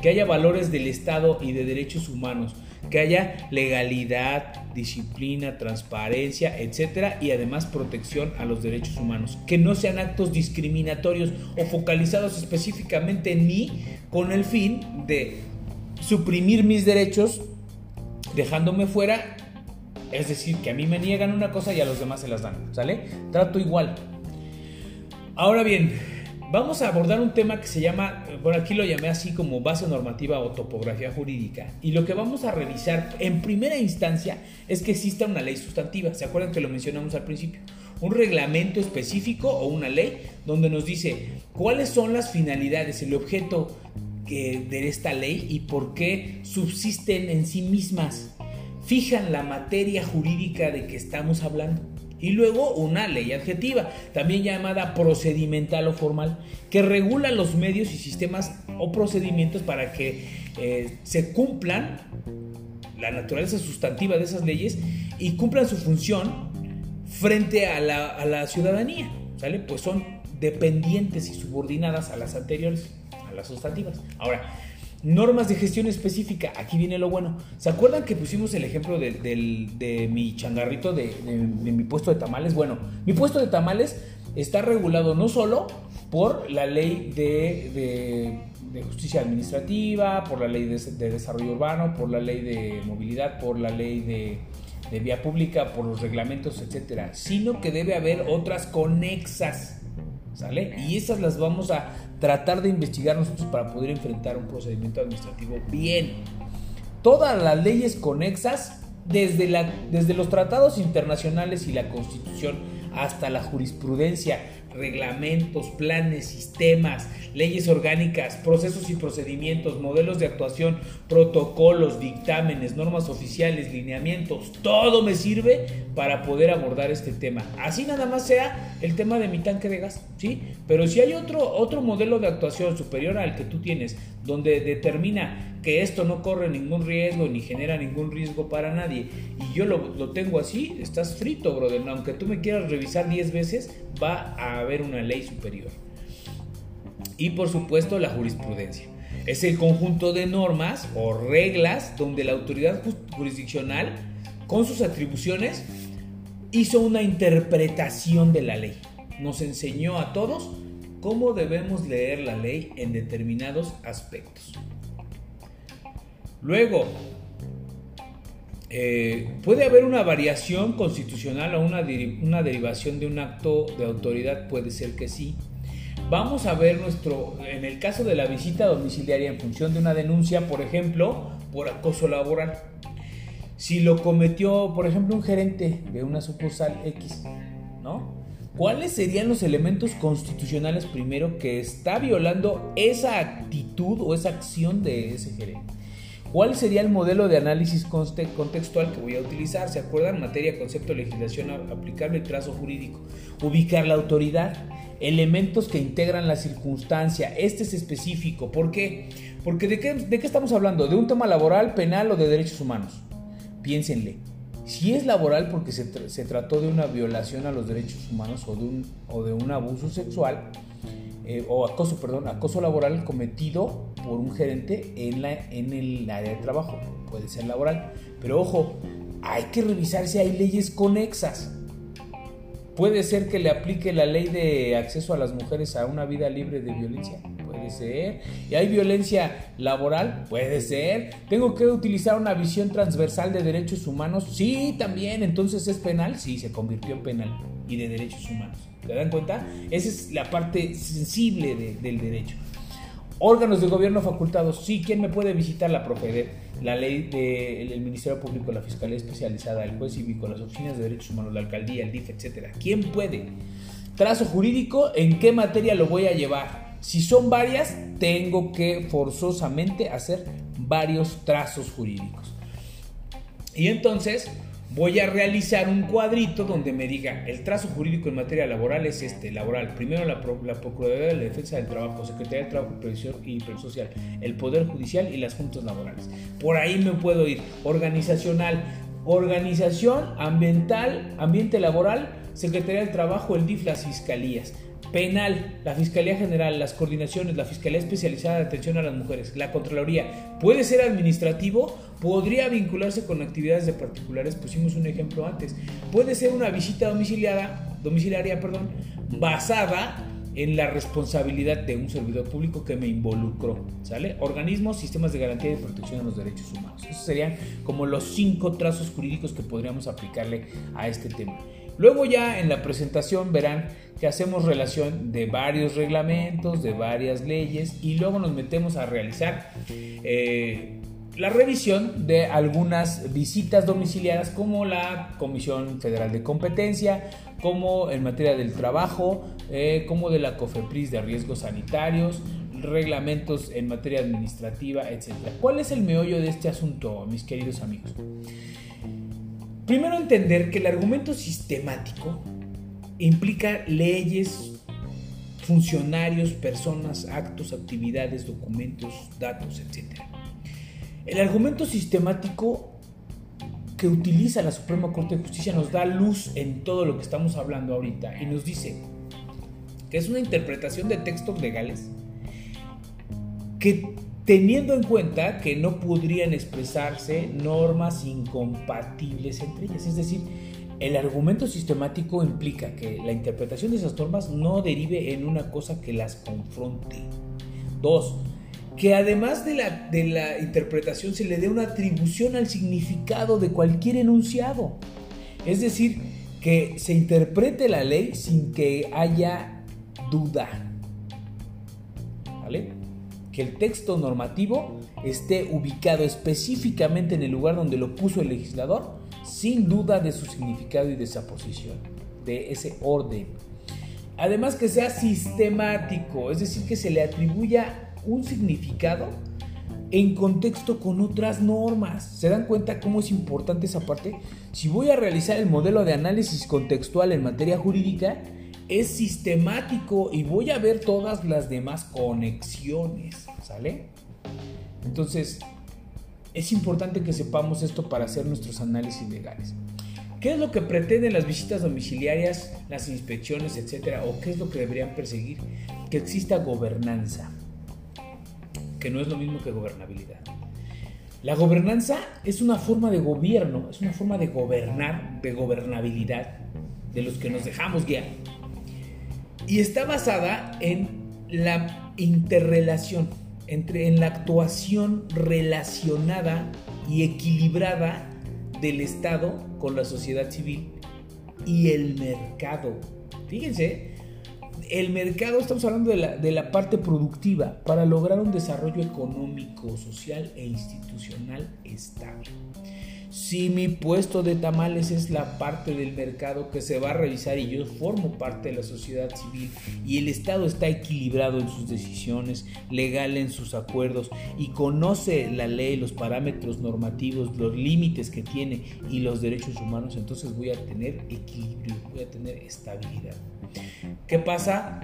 Que haya valores del Estado y de derechos humanos que haya legalidad, disciplina, transparencia, etcétera, y además protección a los derechos humanos, que no sean actos discriminatorios o focalizados específicamente en mí con el fin de suprimir mis derechos dejándome fuera, es decir, que a mí me niegan una cosa y a los demás se las dan, ¿sale? Trato igual. Ahora bien, Vamos a abordar un tema que se llama, bueno, aquí lo llamé así como base normativa o topografía jurídica. Y lo que vamos a revisar en primera instancia es que exista una ley sustantiva. ¿Se acuerdan que lo mencionamos al principio? Un reglamento específico o una ley donde nos dice cuáles son las finalidades, el objeto de esta ley y por qué subsisten en sí mismas. Fijan la materia jurídica de que estamos hablando y luego una ley adjetiva, también llamada procedimental o formal, que regula los medios y sistemas o procedimientos para que eh, se cumplan la naturaleza sustantiva de esas leyes y cumplan su función frente a la, a la ciudadanía. ¿Sale? Pues son dependientes y subordinadas a las anteriores, a las sustantivas. Ahora, Normas de gestión específica, aquí viene lo bueno. ¿Se acuerdan que pusimos el ejemplo de, mi changarrito, de, mi puesto de tamales? Bueno, mi puesto de tamales está regulado no solo por la ley de, justicia administrativa, por la ley de, desarrollo urbano, por la ley de movilidad, por la ley de, vía pública, por los reglamentos, etcétera, sino que debe haber otras conexas. ¿Sale? Y esas las vamos a tratar de investigar nosotros para poder enfrentar un procedimiento administrativo bien. Todas las leyes conexas, desde, la, desde los tratados internacionales y la constitución hasta la jurisprudencia, reglamentos, planes, sistemas, leyes orgánicas, procesos y procedimientos, modelos de actuación, protocolos, dictámenes, normas oficiales, lineamientos, todo me sirve para poder abordar este tema. Así nada más sea el tema de mi tanque de gas, ¿sí? Pero si hay otro, otro modelo de actuación superior al que tú tienes, donde determina que esto no corre ningún riesgo ni genera ningún riesgo para nadie, y yo lo, lo tengo así, estás frito, brother. Aunque tú me quieras revisar 10 veces, va a haber una ley superior y por supuesto la jurisprudencia. Es el conjunto de normas o reglas donde la autoridad jurisdiccional, con sus atribuciones, hizo una interpretación de la ley. Nos enseñó a todos cómo debemos leer la ley en determinados aspectos. Luego, eh, puede haber una variación constitucional o una, una derivación de un acto de autoridad, puede ser que sí, vamos a ver nuestro, en el caso de la visita domiciliaria en función de una denuncia, por ejemplo, por acoso laboral. Si lo cometió, por ejemplo, un gerente de una sucursal X, ¿no? ¿Cuáles serían los elementos constitucionales primero que está violando esa actitud o esa acción de ese gerente? ¿Cuál sería el modelo de análisis contextual que voy a utilizar? ¿Se acuerdan? Materia, concepto, legislación aplicable y trazo jurídico. Ubicar la autoridad, elementos que integran la circunstancia. Este es específico. ¿Por qué? Porque ¿de qué, de qué estamos hablando? ¿De un tema laboral, penal o de derechos humanos? Piénsenle. Si es laboral porque se, trató de una violación a los derechos humanos o de un, o de un abuso sexual, eh, o acoso, perdón, acoso laboral cometido por un gerente en, la, en el área de trabajo. Puede ser laboral. Pero ojo, hay que revisar si hay leyes conexas. Puede ser que le aplique la ley de acceso a las mujeres a una vida libre de violencia. Puede ser. ¿Y hay violencia laboral? Puede ser. ¿Tengo que utilizar una visión transversal de derechos humanos? Sí, también. Entonces es penal. Sí, se convirtió en penal y de derechos humanos. ¿Te dan cuenta? Esa es la parte sensible del derecho. Órganos de gobierno facultados. Sí, ¿quién me puede visitar? La Profeder, la ley del Ministerio Público, la Fiscalía Especializada, el juez cívico, las oficinas de derechos humanos, la alcaldía, el DIF, etcétera. ¿Quién puede? Trazo jurídico, ¿en qué materia lo voy a llevar? Si son varias, tengo que forzosamente hacer varios trazos jurídicos. Y entonces, voy a realizar un cuadrito donde me diga el trazo jurídico en materia laboral es este, laboral. Primero la, Procuraduría de la Defensa del Trabajo, Secretaría de Trabajo y Previsión Social, el Poder Judicial y las juntas laborales. Por ahí me puedo ir. Organizacional, organización ambiental, ambiente laboral, Secretaría del Trabajo, el DIF, las fiscalías. Penal, la Fiscalía General, las coordinaciones, la Fiscalía Especializada de Atención a las Mujeres, la Contraloría. Puede ser administrativo, podría vincularse con actividades de particulares, pusimos un ejemplo antes. Puede ser una visita domiciliada, domiciliaria, perdón, basada en la responsabilidad de un servidor público que me involucró, ¿sale? Organismos, sistemas de garantía y protección de los derechos humanos. Esos serían como los cinco trazos jurídicos que podríamos aplicarle a este tema. Luego ya en la presentación verán que hacemos relación de varios reglamentos, de varias leyes y luego nos metemos a realizar eh, la revisión de algunas visitas domiciliadas como la Comisión Federal de Competencia, como en materia del trabajo, eh, como de la COFEPRIS de riesgos sanitarios, reglamentos en materia administrativa, etc. ¿Cuál es el meollo de este asunto, mis queridos amigos? Primero entender que el argumento sistemático implica leyes, funcionarios, personas, actos, actividades, documentos, datos, etc. El argumento sistemático que utiliza la Suprema Corte de Justicia nos da luz en todo lo que estamos hablando ahorita y nos dice que es una interpretación de textos legales que teniendo en cuenta que no podrían expresarse normas incompatibles entre ellas. Es decir, el argumento sistemático implica que la interpretación de esas normas no derive en una cosa que las confronte. Dos, que además de la, de la interpretación se le dé una atribución al significado de cualquier enunciado. Es decir, que se interprete la ley sin que haya duda. ¿Vale? Que el texto normativo esté ubicado específicamente en el lugar donde lo puso el legislador, sin duda de su significado y de esa posición, de ese orden. Además que sea sistemático, es decir, que se le atribuya un significado en contexto con otras normas. ¿Se dan cuenta cómo es importante esa parte? Si voy a realizar el modelo de análisis contextual en materia jurídica, es sistemático y voy a ver todas las demás conexiones, ¿sale? Entonces, es importante que sepamos esto para hacer nuestros análisis legales. ¿Qué es lo que pretenden las visitas domiciliarias, las inspecciones, etcétera? ¿O qué es lo que deberían perseguir? Que exista gobernanza, que no es lo mismo que gobernabilidad. La gobernanza es una forma de gobierno, es una forma de gobernar, de gobernabilidad, de los que nos dejamos guiar y está basada en la interrelación, entre, en la actuación relacionada y equilibrada del Estado con la sociedad civil y el mercado. Fíjense, el mercado, estamos hablando de la, de la parte productiva para lograr un desarrollo económico, social e institucional estable. Si mi puesto de tamales es la parte del mercado que se va a revisar y yo formo parte de la sociedad civil y el Estado está equilibrado en sus decisiones, legal en sus acuerdos y conoce la ley, los parámetros normativos, los límites que tiene y los derechos humanos, entonces voy a tener equilibrio, voy a tener estabilidad. ¿Qué pasa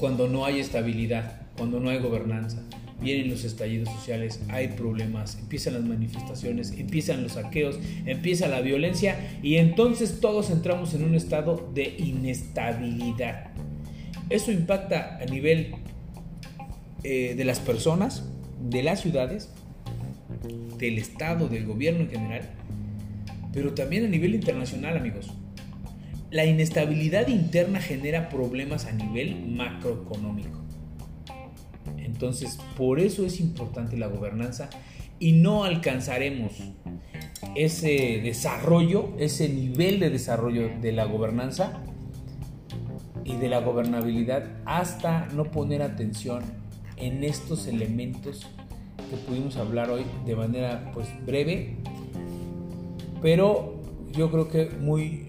cuando no hay estabilidad, cuando no hay gobernanza? Vienen los estallidos sociales, hay problemas, empiezan las manifestaciones, empiezan los saqueos, empieza la violencia y entonces todos entramos en un estado de inestabilidad. Eso impacta a nivel eh, de las personas, de las ciudades, del Estado, del gobierno en general, pero también a nivel internacional, amigos. La inestabilidad interna genera problemas a nivel macroeconómico. Entonces, por eso es importante la gobernanza y no alcanzaremos ese desarrollo, ese nivel de desarrollo de la gobernanza y de la gobernabilidad hasta no poner atención en estos elementos que pudimos hablar hoy de manera pues breve, pero yo creo que muy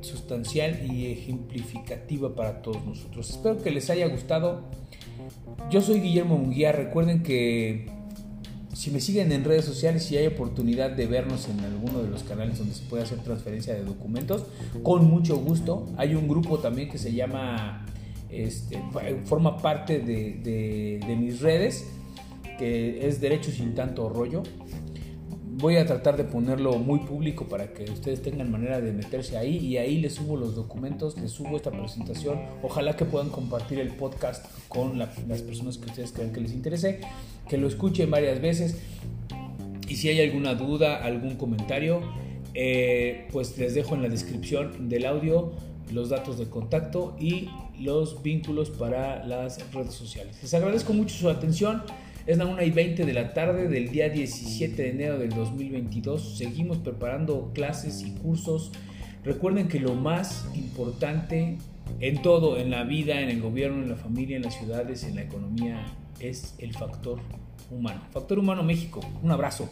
sustancial y ejemplificativa para todos nosotros. Espero que les haya gustado. Yo soy Guillermo Munguía. Recuerden que si me siguen en redes sociales y hay oportunidad de vernos en alguno de los canales donde se puede hacer transferencia de documentos, con mucho gusto. Hay un grupo también que se llama, este, forma parte de, de mis redes, que es Derecho sin tanto rollo voy a tratar de ponerlo muy público para que ustedes tengan manera de meterse ahí y ahí les subo los documentos, les subo esta presentación. Ojalá que puedan compartir el podcast con las personas que ustedes crean que les interese, que lo escuchen varias veces y si hay alguna duda, algún comentario, eh, pues les dejo en la descripción del audio los datos de contacto y los vínculos para las redes sociales. Les agradezco mucho su atención. Es la 1 y 20 de la tarde del día 17 de enero del 2022. Seguimos preparando clases y cursos. Recuerden que lo más importante en todo, en la vida, en el gobierno, en la familia, en las ciudades, en la economía, es el factor humano. Factor humano México. Un abrazo.